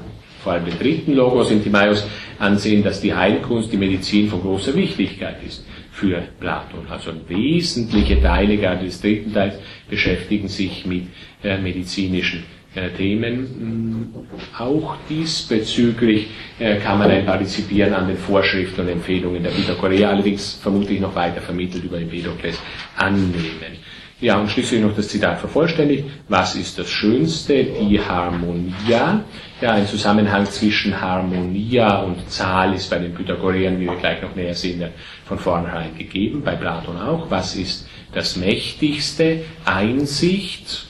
vor allem den dritten Logos in Timaeus ansehen, dass die Heilkunst, die Medizin von großer Wichtigkeit ist für Platon. Also wesentliche Teile gerade des dritten Teils beschäftigen sich mit äh, medizinischen äh, Themen. Auch diesbezüglich äh, kann man ein Partizipieren an den Vorschriften und Empfehlungen der Pythagoreer, allerdings vermutlich noch weiter vermittelt über Empedokles, annehmen. Ja, und schließlich noch das Zitat vervollständigt. Was ist das Schönste? Die Harmonia. Ja, ein Zusammenhang zwischen Harmonia und Zahl ist bei den Pythagoreern, wie wir gleich noch näher sehen von vornherein gegeben, bei Platon auch. Was ist das Mächtigste? Einsicht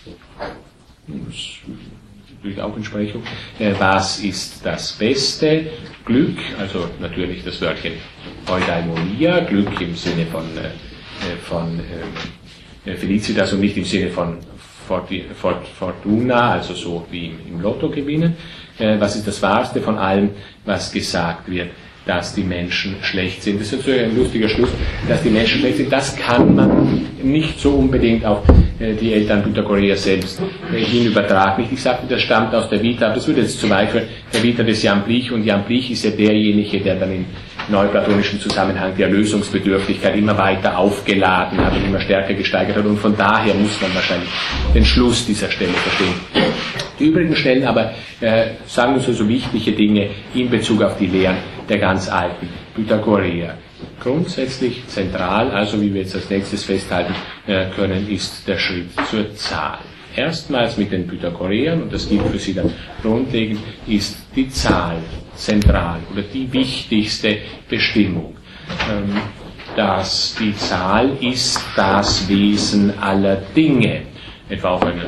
natürlich auch Entsprechung. Äh, was ist das Beste? Glück, also natürlich das Wörtchen Eudaimonia, Glück im Sinne von, äh, äh, von Felicitas und nicht im Sinne von Fortuna, also so wie im Lotto gewinnen. Was ist das Wahrste von allem, was gesagt wird? dass die Menschen schlecht sind. Das ist natürlich ein lustiger Schluss, dass die Menschen schlecht sind. Das kann man nicht so unbedingt auf äh, die Eltern Pythagoreer selbst äh, hin übertragen. Ich sagte, das stammt aus der Vita, das würde jetzt zu weit führen, der Vita des Jan Blich und Jan Blich ist ja derjenige, der dann im neuplatonischen Zusammenhang die Erlösungsbedürftigkeit immer weiter aufgeladen hat und immer stärker gesteigert hat und von daher muss man wahrscheinlich den Schluss dieser Stelle verstehen. Die übrigen Stellen aber äh, sagen uns also wichtige Dinge in Bezug auf die Lehren der ganz alten Pythagoreer. Grundsätzlich zentral, also wie wir jetzt als nächstes festhalten äh, können, ist der Schritt zur Zahl. Erstmals mit den Pythagoreern, und das gilt für sie dann grundlegend, ist die Zahl zentral oder die wichtigste Bestimmung. Ähm, dass die Zahl ist das Wesen aller Dinge etwa auch ein,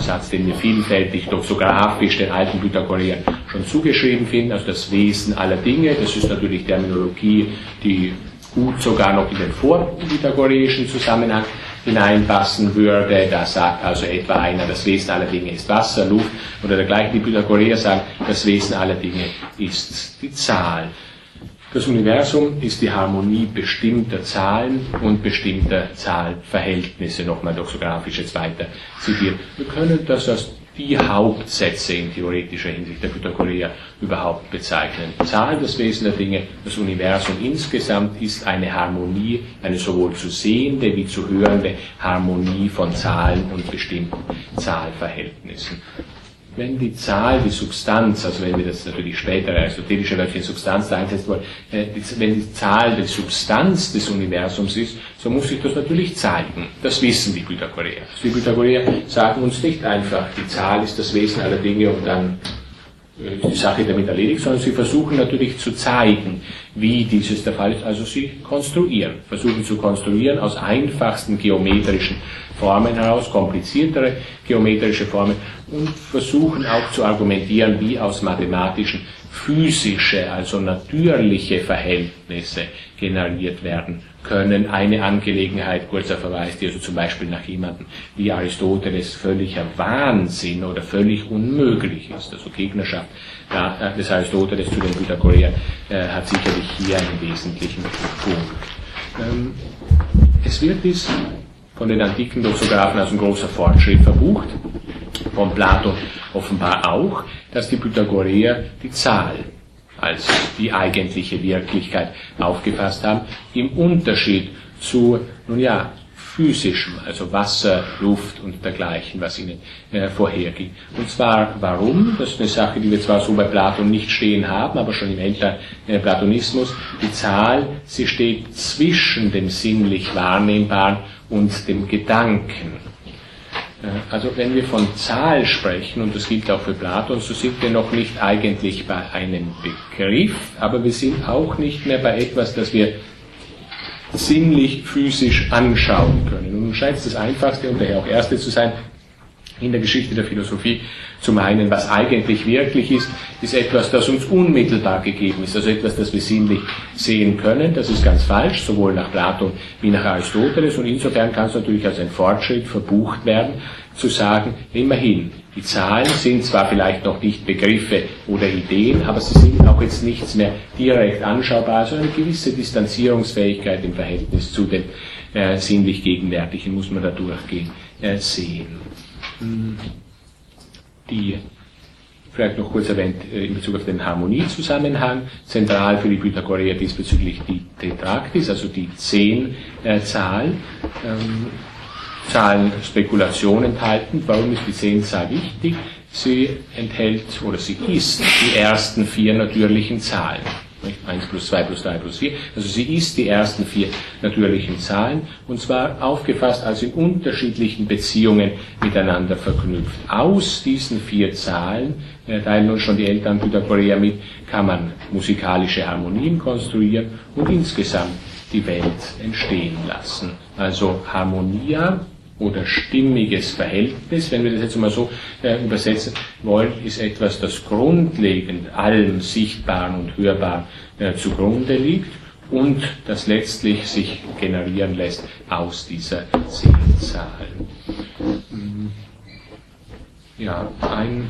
Satz, den wir vielfältig doxografisch den alten Pythagoreern schon zugeschrieben finden, also das Wesen aller Dinge, das ist natürlich Terminologie, die gut sogar noch in den vorpythagoreischen Zusammenhang hineinpassen würde. Da sagt also etwa einer, das Wesen aller Dinge ist Wasser, Luft oder dergleichen. Die Pythagoreer sagen, das Wesen aller Dinge ist die Zahl. Das Universum ist die Harmonie bestimmter Zahlen und bestimmter Zahlverhältnisse, nochmal doxografisch jetzt weiter zitiert. Wir können das als die Hauptsätze in theoretischer Hinsicht der Pythagoreer überhaupt bezeichnen. Zahl, das Wesen der Dinge, das Universum insgesamt ist eine Harmonie, eine sowohl zu sehende wie zu hörende Harmonie von Zahlen und bestimmten Zahlverhältnissen wenn die Zahl, die Substanz, also wenn wir das natürlich später aristotelische Wörtchen Substanz einsetzen wollen, äh, wenn die Zahl die Substanz des Universums ist, so muss sich das natürlich zeigen. Das wissen die Pythagoreer. Die Pythagoreer sagen uns nicht einfach, die Zahl ist das Wesen aller Dinge und dann die Sache damit erledigt, sondern sie versuchen natürlich zu zeigen, wie dieses der Fall ist. Also sie konstruieren, versuchen zu konstruieren aus einfachsten geometrischen Formen heraus, kompliziertere geometrische Formen und versuchen auch zu argumentieren, wie aus mathematischen physische, also natürliche Verhältnisse generiert werden können. Eine Angelegenheit, kurzer Verweis, die also zum Beispiel nach jemandem wie Aristoteles völliger Wahnsinn oder völlig unmöglich ist. Also Gegnerschaft ja, des Aristoteles zu den Pythagoreern äh, hat sicherlich ich hier einen wesentlichen Punkt. Ähm, es wird dies von den antiken Doxographen als ein großer Fortschritt verbucht, von Platon offenbar auch, dass die Pythagoreer die Zahl als die eigentliche Wirklichkeit aufgefasst haben, im Unterschied zu, nun ja, physischem, also Wasser, Luft und dergleichen, was ihnen äh, vorherging. Und zwar warum? Das ist eine Sache, die wir zwar so bei Platon nicht stehen haben, aber schon im älteren äh, Platonismus. Die Zahl, sie steht zwischen dem sinnlich Wahrnehmbaren und dem Gedanken. Äh, also wenn wir von Zahl sprechen, und das gilt auch für Platon, so sind wir noch nicht eigentlich bei einem Begriff, aber wir sind auch nicht mehr bei etwas, das wir sinnlich, physisch anschauen können. Und nun scheint es das Einfachste und daher auch Erste zu sein, in der Geschichte der Philosophie zu meinen, was eigentlich wirklich ist, ist etwas, das uns unmittelbar gegeben ist, also etwas, das wir sinnlich sehen können. Das ist ganz falsch, sowohl nach Platon wie nach Aristoteles. Und insofern kann es natürlich als ein Fortschritt verbucht werden, zu sagen, immerhin, die Zahlen sind zwar vielleicht noch nicht Begriffe oder Ideen, aber sie sind auch jetzt nichts mehr direkt anschaubar, sondern eine gewisse Distanzierungsfähigkeit im Verhältnis zu dem äh, sinnlich Gegenwärtigen muss man da durchgehen äh, sehen. Hm. Die vielleicht noch kurz erwähnt äh, in Bezug auf den Harmoniezusammenhang, zentral für die Pythagoreer diesbezüglich die Tetraktis, also die Zehn-Zahl. Äh, ähm, Zahlenspekulation enthalten. Warum ist die Zehnzahl wichtig? Sie enthält oder sie ist die ersten vier natürlichen Zahlen. 1 plus 2 plus 3 plus 4. Also sie ist die ersten vier natürlichen Zahlen und zwar aufgefasst als in unterschiedlichen Beziehungen miteinander verknüpft. Aus diesen vier Zahlen, äh, teilen uns schon die Eltern Pythagoreer mit, kann man musikalische Harmonien konstruieren und insgesamt die Welt entstehen lassen. Also Harmonia oder stimmiges Verhältnis, wenn wir das jetzt mal so äh, übersetzen wollen, ist etwas, das grundlegend allem Sichtbaren und Hörbaren äh, zugrunde liegt und das letztlich sich generieren lässt aus dieser Seelenzahl. Hm. Ja, ein,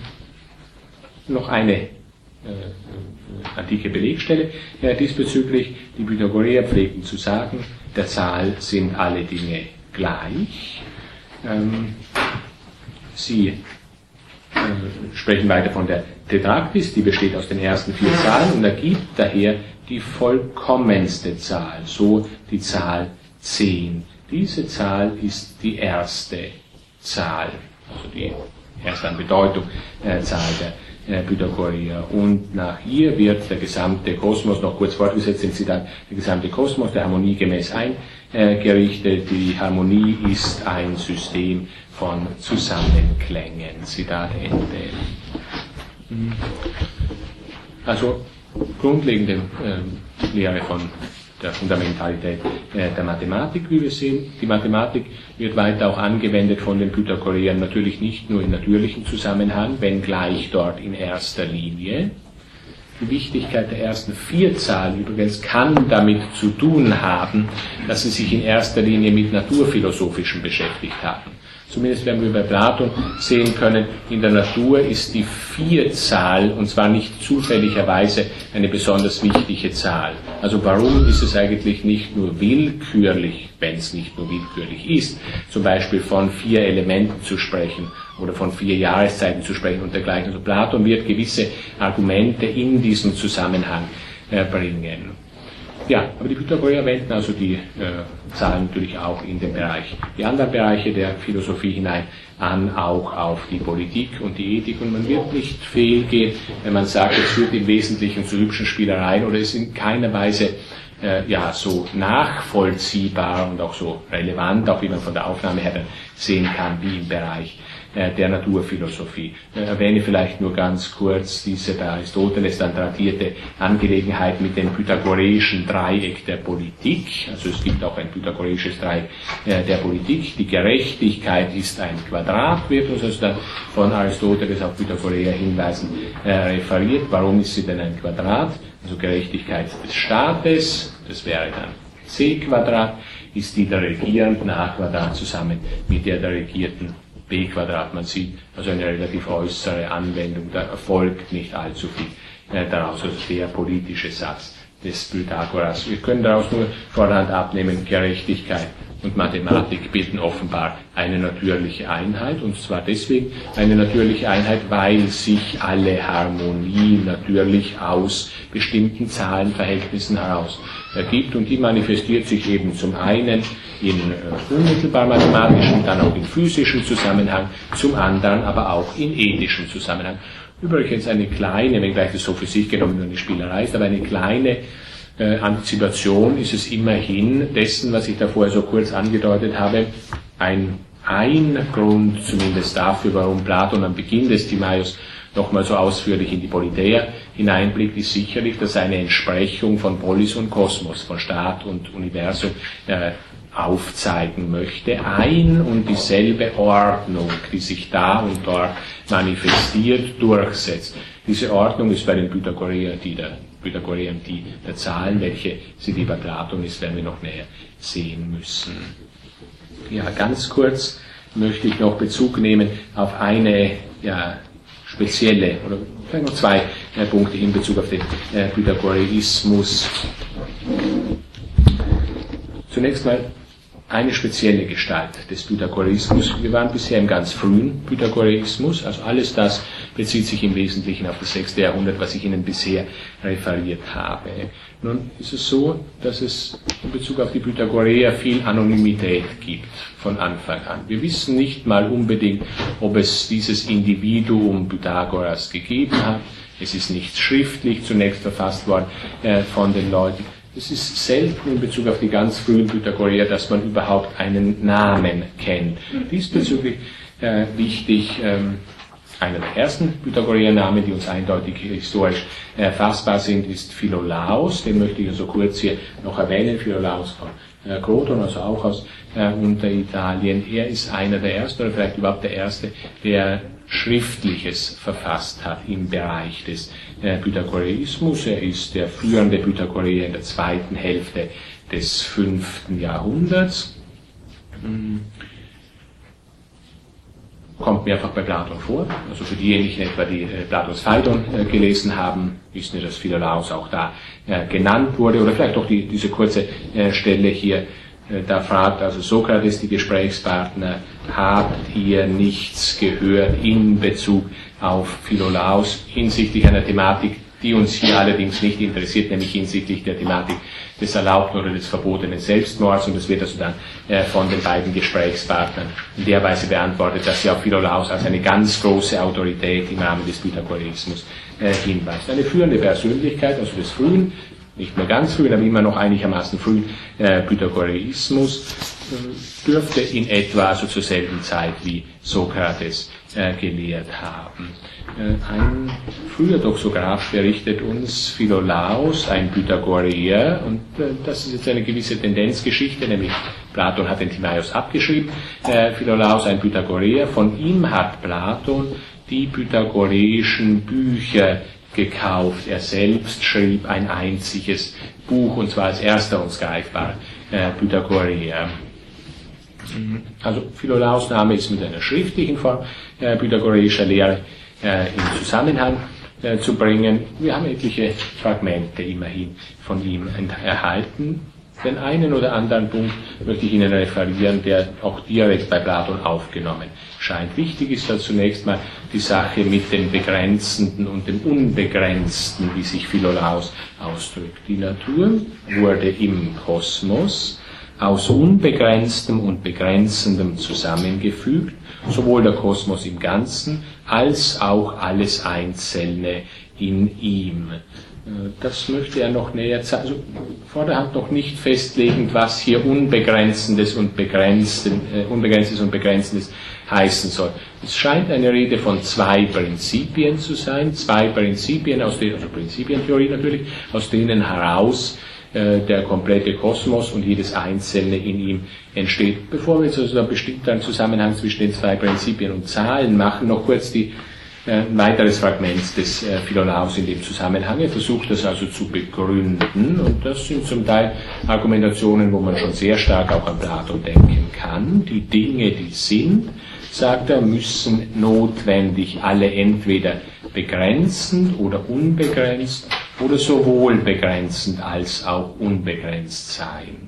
noch eine äh, antike Belegstelle äh, diesbezüglich. Die Pythagoreer pflegten zu sagen, der Zahl sind alle Dinge gleich. Ähm, sie äh, sprechen weiter von der Tetraktis, die besteht aus den ersten vier Zahlen und ergibt daher die vollkommenste Zahl, so die Zahl 10. Diese Zahl ist die erste Zahl, also die erste an Bedeutung äh, Zahl der äh, Pythagoreer. Und nach ihr wird der gesamte Kosmos, noch kurz fortgesetzt im Zitat, der gesamte Kosmos der Harmonie gemäß ein, gerichtet. Die Harmonie ist ein System von Zusammenklängen. Zitat Ende. Hm. Also grundlegende äh, Lehre von der Fundamentalität äh, der Mathematik, wie wir sehen. Die Mathematik wird weiter auch angewendet von den Pythagoreern, natürlich nicht nur in natürlichen Zusammenhang, wenngleich dort in erster Linie. Die Wichtigkeit der ersten vier Zahlen übrigens kann damit zu tun haben, dass sie sich in erster Linie mit Naturphilosophischen beschäftigt haben. Zumindest werden wir bei Platon sehen können, in der Natur ist die Vierzahl, und zwar nicht zufälligerweise, eine besonders wichtige Zahl. Also warum ist es eigentlich nicht nur willkürlich, wenn es nicht nur willkürlich ist, zum Beispiel von vier Elementen zu sprechen oder von vier Jahreszeiten zu sprechen und dergleichen. Also Platon wird gewisse Argumente in diesem Zusammenhang äh, bringen. Ja, aber die Pythagoreer wenden also die äh, Zahlen natürlich auch in den Bereich, die anderen Bereiche der Philosophie hinein an, auch auf die Politik und die Ethik. Und man wird nicht fehlgehen, wenn man sagt, es führt im Wesentlichen zu hübschen Spielereien oder ist in keiner Weise äh, ja, so nachvollziehbar und auch so relevant, auch wie man von der Aufnahme her dann sehen kann, wie im Bereich der Naturphilosophie. Ich äh, erwähne vielleicht nur ganz kurz diese bei Aristoteles dann tradierte Angelegenheit mit dem pythagoreischen Dreieck der Politik. Also es gibt auch ein pythagoreisches Dreieck äh, der Politik. Die Gerechtigkeit ist ein Quadrat, wird uns also dann von Aristoteles auf Pythagoreer hinweisen referiert. Warum ist sie denn ein Quadrat? Also Gerechtigkeit des Staates, das wäre dann c Quadrat, ist die der regierenden a Quadrat zusammen mit der der regierten b Quadrat. Man sieht also eine relativ äußere Anwendung, da erfolgt nicht allzu viel äh, daraus, also der politische Satz des Pythagoras. Wir können daraus nur vorhand abnehmen, Gerechtigkeit und Mathematik bilden offenbar eine natürliche Einheit, und zwar deswegen eine natürliche Einheit, weil sich alle Harmonie natürlich aus bestimmten Zahlenverhältnissen heraus ergibt, und die manifestiert sich eben zum einen in äh, unmittelbar mathematischen, dann auch in physischem Zusammenhang, zum anderen aber auch in ethischem Zusammenhang. Übrigens eine kleine, wenngleich das so für sich genommen nur eine Spielerei ist, aber eine kleine äh, Antizipation ist es immerhin dessen, was ich da vorher so kurz angedeutet habe, ein, ein Grund zumindest dafür, warum Platon am Beginn des Timaeus nochmal so ausführlich in die Politeia hineinblickt, ist sicherlich, dass eine Entsprechung von Polis und Kosmos, von Staat und Universum äh, aufzeigen möchte. Ein und dieselbe Ordnung, die sich da und dort manifestiert, durchsetzt. Diese Ordnung ist bei den Pythagoreern die der Pythagoreern die der Zahlen, welche sie wie bei Platon ist, werden wir noch näher sehen müssen. Ja, ganz kurz möchte ich noch Bezug nehmen auf eine ja, spezielle, oder vielleicht noch zwei äh, Punkte in Bezug auf den äh, Pythagoreismus. Zunächst mal eine spezielle Gestalt des Pythagoreismus. Wir waren bisher im ganz frühen Pythagoreismus, also alles das bezieht sich im Wesentlichen auf das 6. Jahrhundert, was ich Ihnen bisher referiert habe. Nun ist es so, dass es in Bezug auf die Pythagoreer viel Anonymität gibt von Anfang an. Wir wissen nicht mal unbedingt, ob es dieses Individuum Pythagoras gegeben hat. Es ist nicht schriftlich zunächst verfasst worden äh, von den Leuten. Es ist selten in Bezug auf die ganz frühen Pythagoreer, dass man überhaupt einen Namen kennt. Diesbezüglich äh, wichtig, ähm, einer der ersten Pythagoreer-Namen, die uns eindeutig historisch erfassbar sind, ist Philolaus. Den möchte ich also kurz hier noch erwähnen. Philolaus von äh, Croton, also auch aus äh, Unteritalien. Er ist einer der ersten, oder vielleicht überhaupt der erste, der Schriftliches verfasst hat im Bereich des äh, Pythagoreismus. Er ist der führende Pythagoreer in der zweiten Hälfte des fünften Jahrhunderts. Kommt mehrfach bei Platon vor. Also für diejenigen etwa, die äh, Platons Phaidon äh, gelesen haben, wissen wir, dass Philolaus auch da genannt wurde. Oder vielleicht auch die, diese kurze Stelle hier da fragt also Sokrates die Gesprächspartner, habt ihr nichts gehört in Bezug auf Philolaus hinsichtlich einer Thematik, die uns hier allerdings nicht interessiert, nämlich hinsichtlich der Thematik des erlaubten oder des verbotenen Selbstmords und das wird also dann äh, von den beiden Gesprächspartnern in der Weise beantwortet, dass sie auf Philolaus als eine ganz große Autorität im Rahmen des Pythagoreismus äh, hinweist. Eine führende Persönlichkeit, also des frühen nicht mehr ganz früh, aber immer noch einigermaßen früh äh, Pythagoreismus, äh, dürfte in etwa also zur selben Zeit wie Sokrates äh, gelehrt haben. Äh, ein früher Doxograph berichtet uns Philolaus, ein Pythagoreer, und äh, das ist jetzt eine gewisse Tendenzgeschichte, nämlich Platon hat den Timaeus abgeschrieben, äh, Philolaus, ein Pythagoreer, von ihm hat Platon die pythagoreischen Bücher gekauft. Er selbst schrieb ein einziges Buch, und zwar als erster uns greifbar, äh, Pythagoreer. Mhm. Also Philolaus Name ist mit einer schriftlichen Form äh, pythagoreischer Lehre äh, in Zusammenhang äh, zu bringen. Wir haben etliche Fragmente immerhin von ihm erhalten. Den einen oder anderen Punkt möchte ich Ihnen referieren, der auch direkt bei Platon aufgenommen scheint. Wichtig ist da zunächst mal die Sache mit dem Begrenzenden und dem Unbegrenzten, wie sich Philolaus ausdrückt. Die Natur wurde im Kosmos aus Unbegrenztem und Begrenzendem zusammengefügt, sowohl der Kosmos im Ganzen als auch alles Einzelne in ihm. Äh, das möchte er noch näher zeigen. Also vorderhand noch nicht festlegend, was hier Unbegrenzendes und Begrenzten, äh, Unbegrenztes und Begrenzendes heißen soll. Es scheint eine Rede von zwei Prinzipien zu sein, zwei Prinzipien, aus denen, also Prinzipientheorie natürlich, aus denen heraus äh, der komplette Kosmos und jedes Einzelne in ihm entsteht. Bevor wir jetzt also einen bestimmten Zusammenhang zwischen den zwei Prinzipien und Zahlen machen, noch kurz die ein weiteres Fragment des äh, Philolaus in dem Zusammenhang. Er versucht das also zu begründen und das sind zum Teil Argumentationen, wo man schon sehr stark auch an Platon denken kann. Die Dinge, die sind, sagt er, müssen notwendig alle entweder begrenzend oder unbegrenzt oder sowohl begrenzend als auch unbegrenzt sein.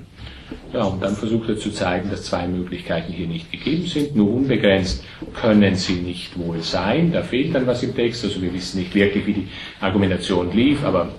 Ja, und dann versucht er zu zeigen, dass zwei Möglichkeiten hier nicht gegeben sind. Nur unbegrenzt können sie nicht wohl sein. Da fehlt dann was im Text. Also wir wissen nicht wirklich, wie die Argumentation lief, aber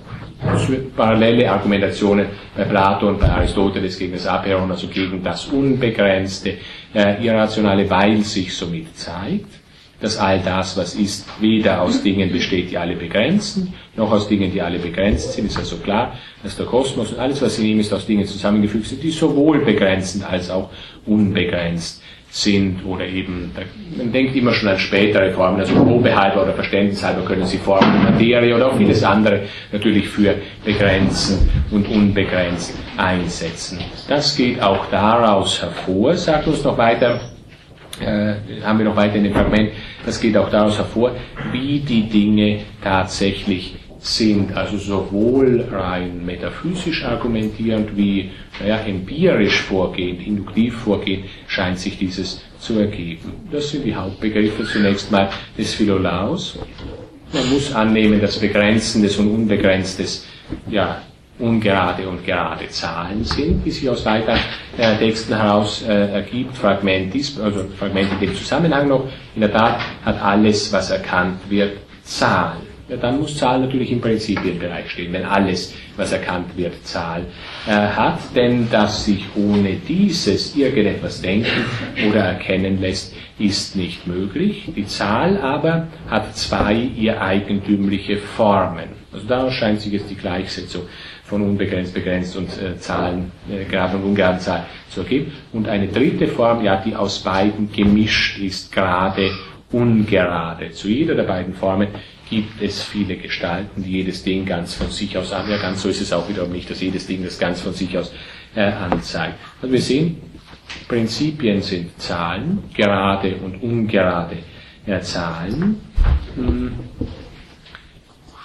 parallele Argumentationen bei Plato und bei Aristoteles gegen das Aperon, also gegen das Unbegrenzte, äh, Irrationale, weil sich somit zeigt, dass all das, was ist, weder aus Dingen besteht, die alle begrenzen, noch aus Dingen, die alle begrenzt sind. Ist also klar, dass der Kosmos und alles, was in ihm ist, aus Dingen zusammengefügt sind, die sowohl begrenzend als auch unbegrenzt sind oder eben, man denkt immer schon an spätere Formen, also probehalber oder verständnishalber können sie Formen Materie oder auch vieles andere natürlich für begrenzen und unbegrenzt einsetzen. Das geht auch daraus hervor, sagt uns noch weiter, äh, haben wir noch weiter in dem Fragment, das geht auch daraus hervor, wie die Dinge tatsächlich sind, also sowohl rein metaphysisch argumentierend wie naja, empirisch vorgehend, induktiv vorgehend, scheint sich dieses zu ergeben. Das sind die Hauptbegriffe zunächst mal des Philolaus. Man muss annehmen, dass Begrenzendes und Unbegrenztes ja, ungerade und gerade Zahlen sind, die sich aus weiteren äh, Texten heraus äh, ergibt. Fragment ist, also Fragment in dem Zusammenhang noch, in der Tat hat alles, was erkannt wird, Zahlen ja, dann muss Zahl natürlich im Prinzipienbereich stehen, wenn alles, was erkannt wird, Zahl äh, hat. Denn dass sich ohne dieses irgendetwas denken oder erkennen lässt, ist nicht möglich. Die Zahl aber hat zwei ihr eigentümliche Formen. Also daraus scheint sich jetzt die Gleichsetzung von unbegrenzt, begrenzt und äh, Zahlen, äh, gerade und ungeraden Zahlen zu ergeben. Und eine dritte Form, ja, die aus beiden gemischt ist, gerade, ungerade. Zu jeder der beiden Formen gibt es viele Gestalten, die jedes Ding ganz von sich aus an. Ja, ganz so ist es auch wiederum nicht, dass jedes Ding das ganz von sich aus äh, anzeigt. Also wir sehen, Prinzipien sind Zahlen, gerade und ungerade äh, Zahlen. Hm.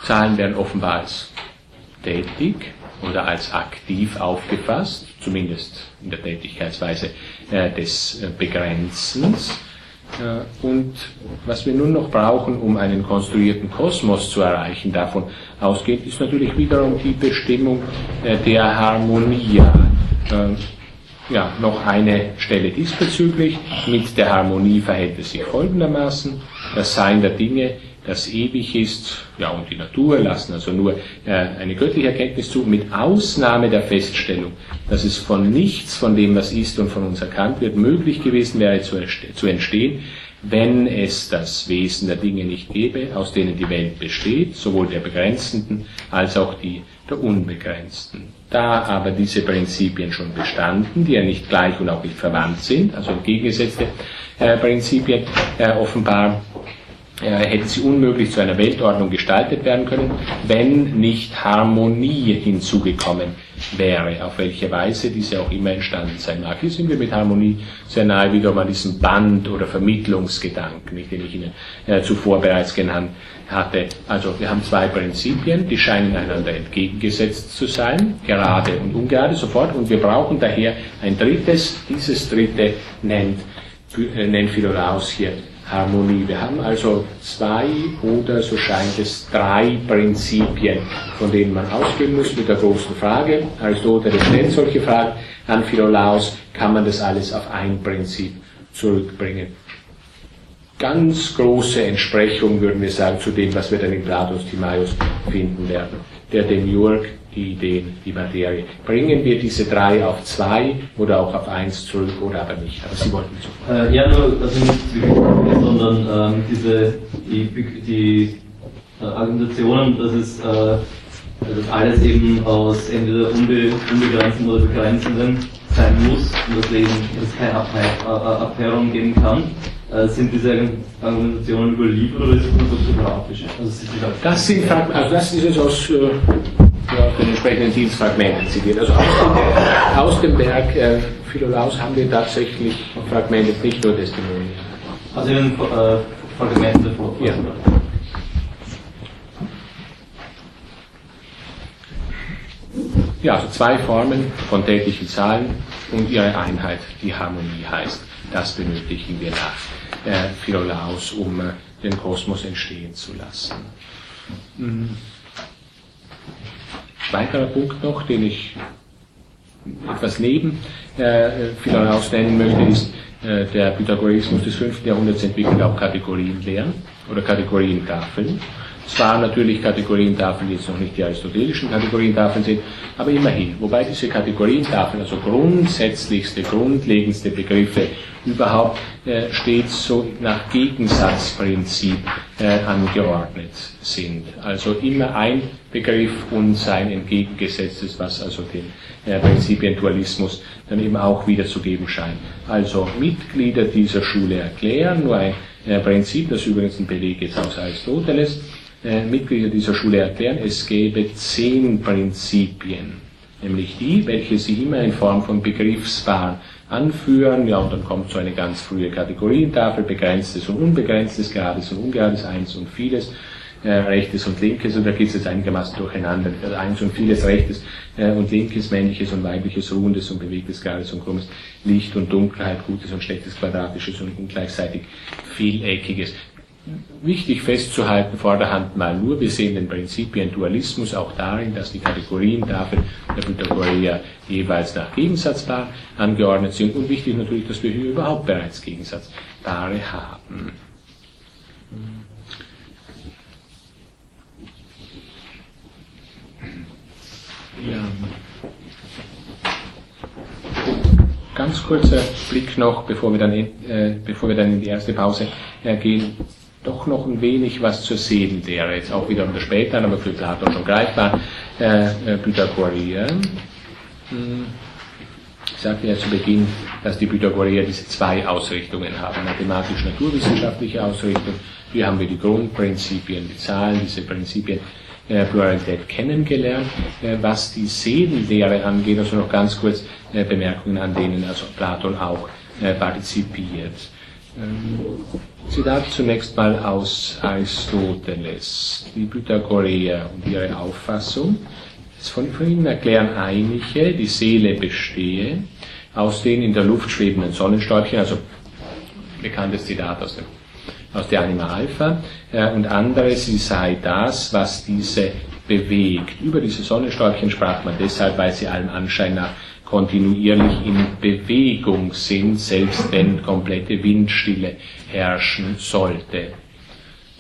Zahlen werden offenbar als tätig oder als aktiv aufgefasst, zumindest in der Tätigkeitsweise äh, des äh, Begrenzens. Äh, und was wir nun noch brauchen, um einen konstruierten Kosmos zu erreichen, davon ausgeht, ist natürlich wiederum die Bestimmung der Harmonie. Äh, ja, noch eine Stelle diesbezüglich. Mit der Harmonie verhält es sich folgendermaßen. Das Sein der Dinge das ewig ist, ja, und die Natur lassen also nur äh, eine göttliche Erkenntnis zu, mit Ausnahme der Feststellung, dass es von nichts von dem, was ist und von uns erkannt wird, möglich gewesen wäre zu, zu entstehen, wenn es das Wesen der Dinge nicht gäbe, aus denen die Welt besteht, sowohl der begrenzenden als auch die der unbegrenzten. Da aber diese Prinzipien schon bestanden, die ja nicht gleich und auch nicht verwandt sind, also entgegengesetzte äh, Prinzipien äh, offenbar äh, hätten sie unmöglich zu einer Weltordnung gestaltet werden können, wenn nicht Harmonie hinzugekommen wäre, auf welche Weise diese auch immer entstanden sein mag. Hier sind wir mit Harmonie sehr nahe wiederum an diesem Band- oder Vermittlungsgedanken, den ich Ihnen äh, zuvor bereits genannt hatte. Also wir haben zwei Prinzipien, die scheinen einander entgegengesetzt zu sein, gerade und ungerade sofort, und wir brauchen daher ein drittes, dieses dritte nennt, äh, nennt Philolaus hier Harmonie. Wir haben also zwei oder so scheint es drei Prinzipien, von denen man ausgehen muss mit der großen Frage. Aristoteles stellt solche Fragen an Philolaus, kann man das alles auf ein Prinzip zurückbringen. Ganz große Entsprechung, würden wir sagen, zu dem, was wir dann in Platos Timaeus finden werden. Der Demiurg die Ideen, die Materie. Bringen wir diese drei auf zwei oder auch auf eins zurück oder aber nicht? Aber Sie wollten so. Äh, ja, nur, also nicht sondern ähm, diese, die, die äh, Argumentationen, dass es äh, dass alles eben aus entweder unbe, unbegrenzten oder begrenzenden sein muss und deswegen es keine Abteilung geben kann. Äh, sind diese Argumentationen überliefert oder ist es nur so praktisch? Also das, sind, also das ist es aus äh, ja, den entsprechenden Dienstfragmenten zitiert. Also aus dem, aus dem Werk äh, Philolaus haben wir tatsächlich Fragmente, nicht nur Testimonien. Also in äh, Fragmente davor. Ja. Ja, also zwei Formen von täglichen Zahlen und ihre Einheit, die Harmonie heißt. Das benötigen wir nach äh, Philolaus, um äh, den Kosmos entstehen zu lassen. Mhm. weiterer Punkt noch, den ich etwas neben äh, Philaraus nennen möchte, ist äh, der Pythagoreismus des 5. Jahrhunderts entwickelt auch Kategorienlehren oder Kategorientafeln. Zwar natürlich Kategorientafeln, die jetzt noch nicht die aristotelischen Kategorientafeln sind, aber immerhin. Wobei diese Kategorientafeln, also grundsätzlichste, grundlegendste Begriffe überhaupt, äh, stets so nach Gegensatzprinzip äh, angeordnet sind. Also immer ein Begriff und sein entgegengesetztes, was also den äh, Prinzipiendualismus dann eben auch wiederzugeben scheint. Also Mitglieder dieser Schule erklären, nur ein äh, Prinzip, das übrigens ein Beleg ist aus Aristoteles, äh, Mitglieder dieser Schule erklären, es gäbe zehn Prinzipien, nämlich die, welche sie immer in Form von Begriffspaaren anführen, ja, und dann kommt so eine ganz frühe Kategorientafel, begrenztes und unbegrenztes, gerades und ungerades, eins und vieles, äh, rechtes und linkes, und da geht es jetzt einigermaßen durcheinander, also eins und vieles, rechtes äh, und linkes, männliches und weibliches, ruhendes und bewegtes, gerades und krummes, Licht und Dunkelheit, gutes und schlechtes, quadratisches und ungleichzeitig vieleckiges wichtig festzuhalten, vorderhand mal nur, wir sehen den Prinzipien Dualismus auch darin, dass die Kategorien dafür der Pythagoreer jeweils nach Gegensatzpaar angeordnet sind und wichtig natürlich, dass wir hier überhaupt bereits Gegensatzpaare haben. Ja. Ganz kurzer Blick noch, bevor wir dann, äh, bevor wir dann in die erste Pause äh, gehen doch noch ein wenig was zur Seelenlehre, jetzt auch wieder unter später, aber für Platon schon greifbar, äh, äh, Pythagoreer. Hm. Ich sagte ja zu Beginn, dass die Pythagoreer diese zwei Ausrichtungen haben, mathematisch-naturwissenschaftliche Ausrichtung, hier haben wir die Grundprinzipien, die Zahlen, diese Prinzipien äh, Pluralität kennengelernt. Äh, was die Seelenlehre angeht, also noch ganz kurz äh, Bemerkungen, an denen also Platon auch äh, partizipiert. Zitat zunächst mal aus Aristoteles, die Pythagoreer und ihre Auffassung. Von, von ihnen erklären einige, die Seele bestehe aus den in der Luft schwebenden Sonnenstäubchen, also bekanntes Zitat aus, dem, aus der Anima Alpha, äh, und andere, sie sei das, was diese bewegt. Über diese Sonnenstäubchen sprach man deshalb, weil sie allem Anschein nach kontinuierlich in Bewegung sind, selbst wenn komplette Windstille herrschen sollte.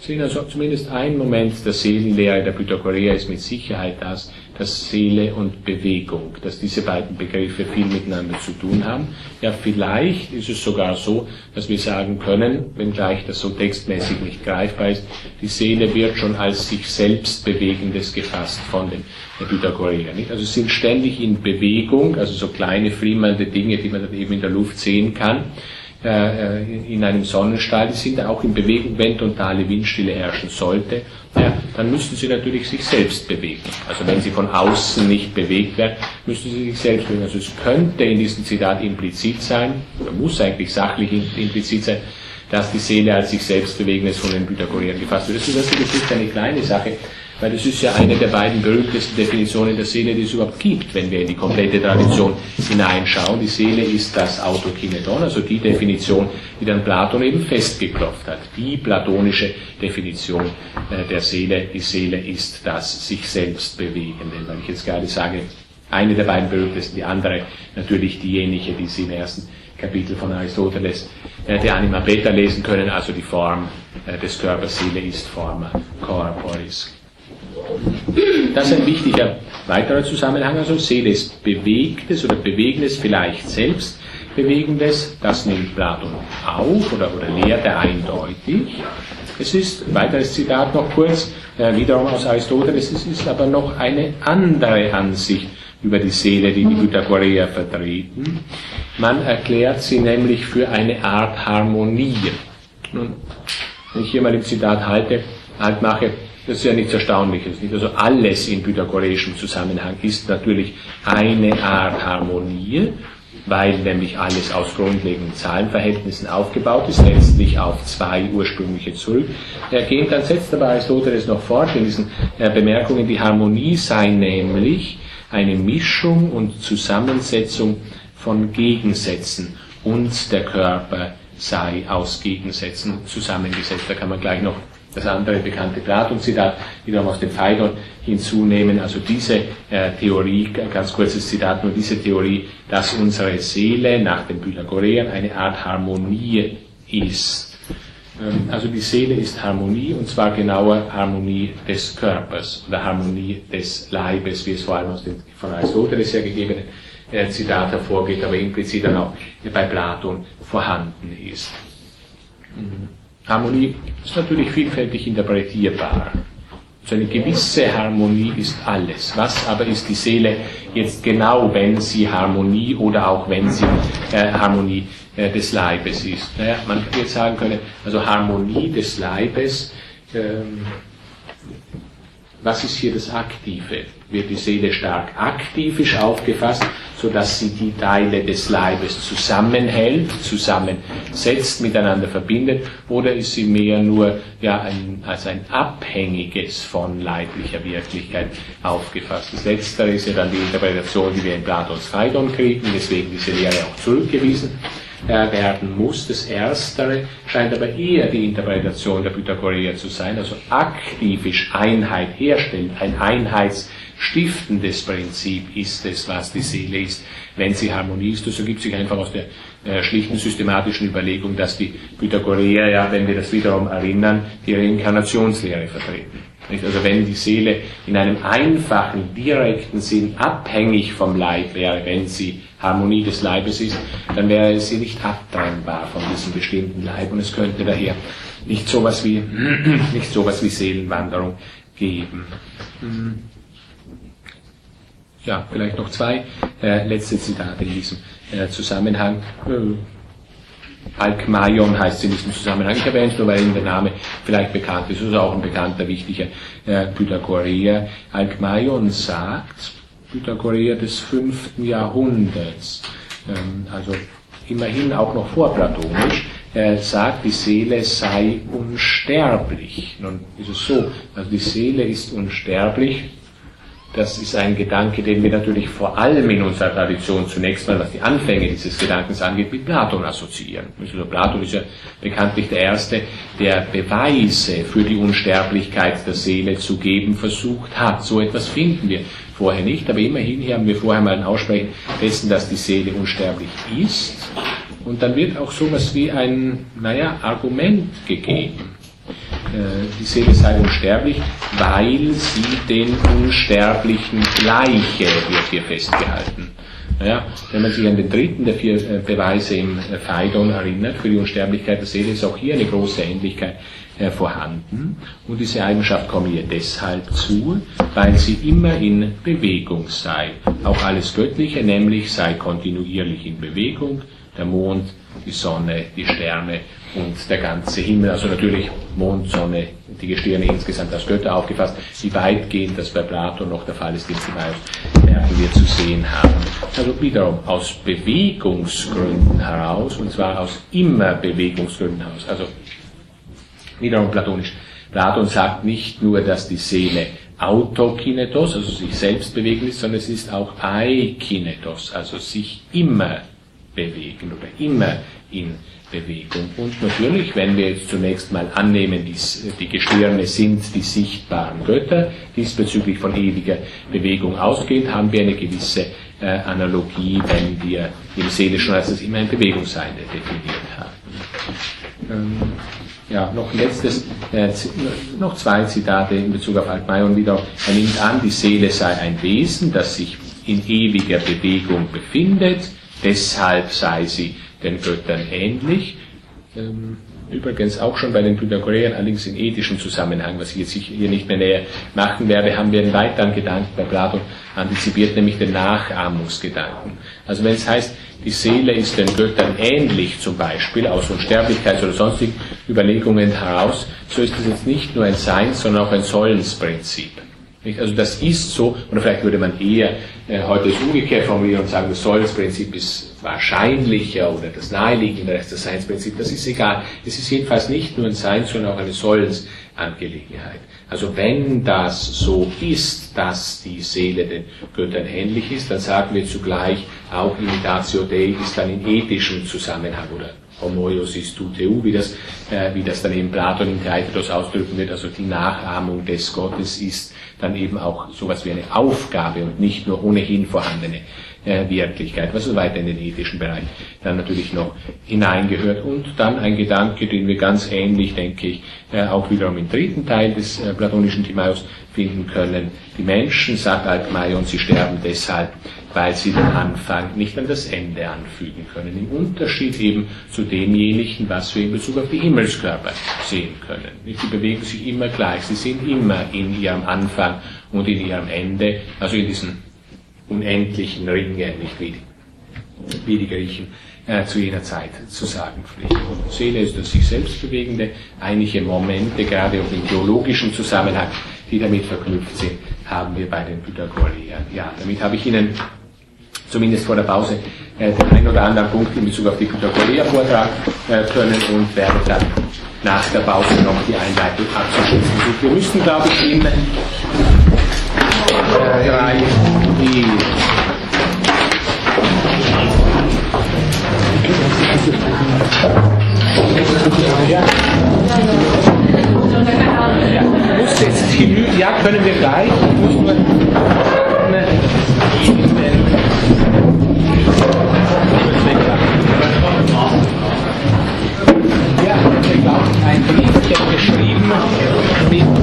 Sehen also zumindest ein Moment der Seelenlehre der Pythagoreer ist mit Sicherheit das, dass Seele und Bewegung, dass diese beiden Begriffe viel miteinander zu tun haben. Ja, vielleicht ist es sogar so, dass wir sagen können, wenngleich das so textmäßig nicht greifbar ist, die Seele wird schon als sich selbst Bewegendes gefasst von den Pythagoreer. Nicht? Also sind ständig in Bewegung, also so kleine flimmernde Dinge, die man dann eben in der Luft sehen kann äh, in einem Sonnenstrahl, die sind auch in Bewegung, wenn totale Windstille herrschen sollte, ja, dann müssten sie natürlich sich selbst bewegen. Also wenn sie von außen nicht bewegt werden, müssten sie sich selbst bewegen. Also es könnte in diesem Zitat implizit sein, oder muss eigentlich sachlich implizit sein, dass die Seele als sich selbst bewegendes von den Pythagoreern gefasst wird. Das ist natürlich nicht eine kleine Sache, weil das ist ja eine der beiden berühmtesten Definitionen der Seele, die es überhaupt gibt, wenn wir in die komplette Tradition hineinschauen. Die Seele ist das Autokineton, also die Definition, die dann Platon eben festgeklopft hat. Die platonische Definition äh, der Seele. Die Seele ist das sich selbst Bewegende. Weil ich jetzt gerade sage, eine der beiden berühmtesten, die andere natürlich diejenige, die Sie im ersten Kapitel von Aristoteles äh, der Anima Beta lesen können, also die Form äh, des Körpers, Seele ist Forma corporis. Das ist ein wichtiger weiterer Zusammenhang. Also Seele ist Bewegtes oder Bewegendes, vielleicht selbst Bewegendes. Das nimmt Platon auf oder, oder lehrt er eindeutig. Es ist, weiteres Zitat noch kurz, äh, wiederum aus Aristoteles, es ist aber noch eine andere Ansicht über die Seele, die die Pythagoreer vertreten. Man erklärt sie nämlich für eine Art Harmonie. Nun, wenn ich hier mal im Zitat halte, halt mache, das ist ja nichts Erstaunliches. Nicht? Also alles in pythagoreischem Zusammenhang ist natürlich eine Art Harmonie, weil nämlich alles aus grundlegenden Zahlenverhältnissen aufgebaut ist, letztlich auf zwei ursprüngliche zurückgehen. Dann setzt aber Aristoteles noch fort in diesen äh, Bemerkungen, die Harmonie sei nämlich eine Mischung und Zusammensetzung von Gegensätzen und der Körper sei aus Gegensätzen zusammengesetzt. Da kann man gleich noch das andere bekannte Platon-Zitat wiederum aus dem Phaidon hinzunehmen. Also diese äh, Theorie, ganz kurzes Zitat, nur diese Theorie, dass unsere Seele nach den Pythagoreern eine Art Harmonie ist. Ähm, also die Seele ist Harmonie und zwar genauer Harmonie des Körpers oder Harmonie des Leibes, wie es vor allem aus dem von Aristoteles hergegebenen äh, Zitat hervorgeht, aber implizit dann auch bei Platon vorhanden ist. Mhm. Harmonie ist natürlich vielfältig interpretierbar. So eine gewisse Harmonie ist alles. Was aber ist die Seele jetzt genau, wenn sie Harmonie oder auch wenn sie äh, Harmonie äh, des Leibes ist? Naja, man kann jetzt sagen können, also Harmonie des Leibes, ähm, was ist hier das Aktive? Wird die Seele stark aktivisch aufgefasst, sodass sie die Teile des Leibes zusammenhält, zusammensetzt, miteinander verbindet, oder ist sie mehr nur ja, ein, als ein Abhängiges von leiblicher Wirklichkeit aufgefasst? Das Letztere ist ja dann die Interpretation, die wir in Platons Phaidon kriegen, deswegen diese Lehre auch zurückgewiesen werden muss. Das Erstere scheint aber eher die Interpretation der Pythagoreer zu sein, also aktivisch Einheit herstellen, ein einheitsstiftendes Prinzip ist es, was die Seele ist, wenn sie Harmonie ist. Das ergibt sich einfach aus der äh, schlichten systematischen Überlegung, dass die Pythagoreer, ja, wenn wir das wiederum erinnern, die Reinkarnationslehre vertreten. Also wenn die Seele in einem einfachen, direkten Sinn abhängig vom Leib wäre, wenn sie Harmonie des Leibes ist, dann wäre sie nicht abtrennbar von diesem bestimmten Leib und es könnte daher nicht sowas wie, nicht sowas wie Seelenwanderung geben. Ja, vielleicht noch zwei äh, letzte Zitate in diesem äh, Zusammenhang. Äh, Alkmaion heißt sie in diesem Zusammenhang. Ich erwähne es nur, weil Ihnen der Name vielleicht bekannt ist. Das ist auch ein bekannter, wichtiger äh, Pythagoreer. Alkmaion sagt, Pythagoreer des fünften Jahrhunderts, ähm, also immerhin auch noch vorplatonisch, sagt, die Seele sei unsterblich. Nun ist es so, also die Seele ist unsterblich, das ist ein Gedanke, den wir natürlich vor allem in unserer Tradition zunächst mal, was die Anfänge dieses Gedankens angeht, mit Platon assoziieren. Also Platon ist ja bekanntlich der Erste, der Beweise für die Unsterblichkeit der Seele zu geben versucht hat. So etwas finden wir vorher nicht, aber immerhin hier haben wir vorher mal ein Aussprechen dessen, dass die Seele unsterblich ist. Und dann wird auch sowas wie ein, naja, Argument gegeben. Äh, die Seele sei unsterblich, weil sie den Unsterblichen gleiche, wird hier festgehalten. Naja, wenn man sich an den dritten der vier äh, Beweise im äh, Phaidon erinnert, für die Unsterblichkeit der Seele ist auch hier eine große Ähnlichkeit vorhanden. Und diese Eigenschaft komme ihr deshalb zu, weil sie immer in Bewegung sei. Auch alles Göttliche nämlich sei kontinuierlich in Bewegung. Der Mond, die Sonne, die Sterne und der ganze Himmel, also natürlich Mond, Sonne, die Gestirne insgesamt als Götter aufgefasst. Wie weitgehend das bei Platon noch der Fall ist, den werden wir zu sehen haben. Also wiederum aus Bewegungsgründen heraus, und zwar aus immer Bewegungsgründen heraus. Also wiederum platonisch. Platon sagt nicht nur, dass die Seele autokinetos, also sich selbst bewegen ist, sondern es ist auch aikinetos, also sich immer bewegen oder immer in Bewegung. Und natürlich, wenn wir jetzt zunächst mal annehmen, die, die Gestirne sind die sichtbaren Götter, diesbezüglich von ewiger Bewegung ausgehend, haben wir eine gewisse äh, Analogie, wenn wir im Seelischen als immer ein Bewegungssein definiert haben. Ähm, ja, noch letztes, äh, noch zwei Zitate in Bezug auf Altmaier wieder. Er nimmt an, die Seele sei ein Wesen, das sich in ewiger Bewegung befindet, deshalb sei sie den Göttern ähnlich. Ähm, übrigens auch schon bei den Pythagoreern, allerdings in ethischem Zusammenhang, was ich jetzt hier nicht mehr näher machen werde, haben wir einen weiteren Gedanken bei Platon antizipiert, nämlich den Nachahmungsgedanken. Also wenn es heißt, die Seele ist den Göttern ähnlich zum Beispiel, aus Unsterblichkeit oder sonstigen Überlegungen heraus, so ist das jetzt nicht nur ein Seins, sondern auch ein Sollensprinzip. Also das ist so, oder vielleicht würde man eher äh, heute es umgekehrt formulieren und sagen, das Sollensprinzip ist wahrscheinlicher oder das naheliegendere als das Seinsprinzip, das ist egal. Es ist jedenfalls nicht nur ein Sein, sondern auch eine Sollensangelegenheit. Also wenn das so ist, dass die Seele den Göttern ähnlich ist, dann sagen wir zugleich, auch Imitatio Dei ist dann in ethischem Zusammenhang oder Homoiosis tuteu, wie das, äh, wie das dann eben Platon in Theaetetos ausdrücken wird, also die Nachahmung des Gottes ist dann eben auch sowas wie eine Aufgabe und nicht nur ohnehin vorhandene äh, Wirklichkeit, was so weiter in den ethischen Bereich dann natürlich noch hineingehört. Und dann ein Gedanke, den wir ganz ähnlich, denke ich, äh, auch wiederum im dritten Teil des äh, platonischen Timaeus finden können. Die Menschen, sagt Alkmaion, sie sterben deshalb, weil sie den Anfang nicht an das Ende anfügen können. Im Unterschied eben zu demjenigen, was wir in Bezug auf die Himmelskörper sehen können. Die bewegen sich immer gleich, sie sind immer in ihrem Anfang und in ihrem Ende, also in diesen unendlichen Ringe, nicht wie wie die Griechen äh, zu jener Zeit zu sagen pflegen. Und Seele ist das sich selbst bewegende, einige Momente, gerade auch im theologischen Zusammenhang, die damit verknüpft sind, haben wir bei den Pythagoreern. Ja, damit habe ich Ihnen zumindest vor der Pause äh, den einen oder anderen Punkt in Bezug auf die Pythagoreer vortragen äh, können und werde dann nach der Pause noch die Einleitung abzuschließen. wir müssen, glaube ich, in äh, drei, die muss jetzt die, ja, können wir gleich. Ja, ich glaube, ein Briefchen geschrieben mit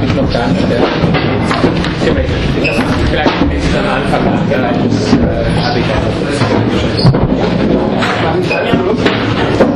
habe ich noch gar nicht. Äh, vielleicht ist am Anfang nachgereicht, das äh, habe ich auch. Ja.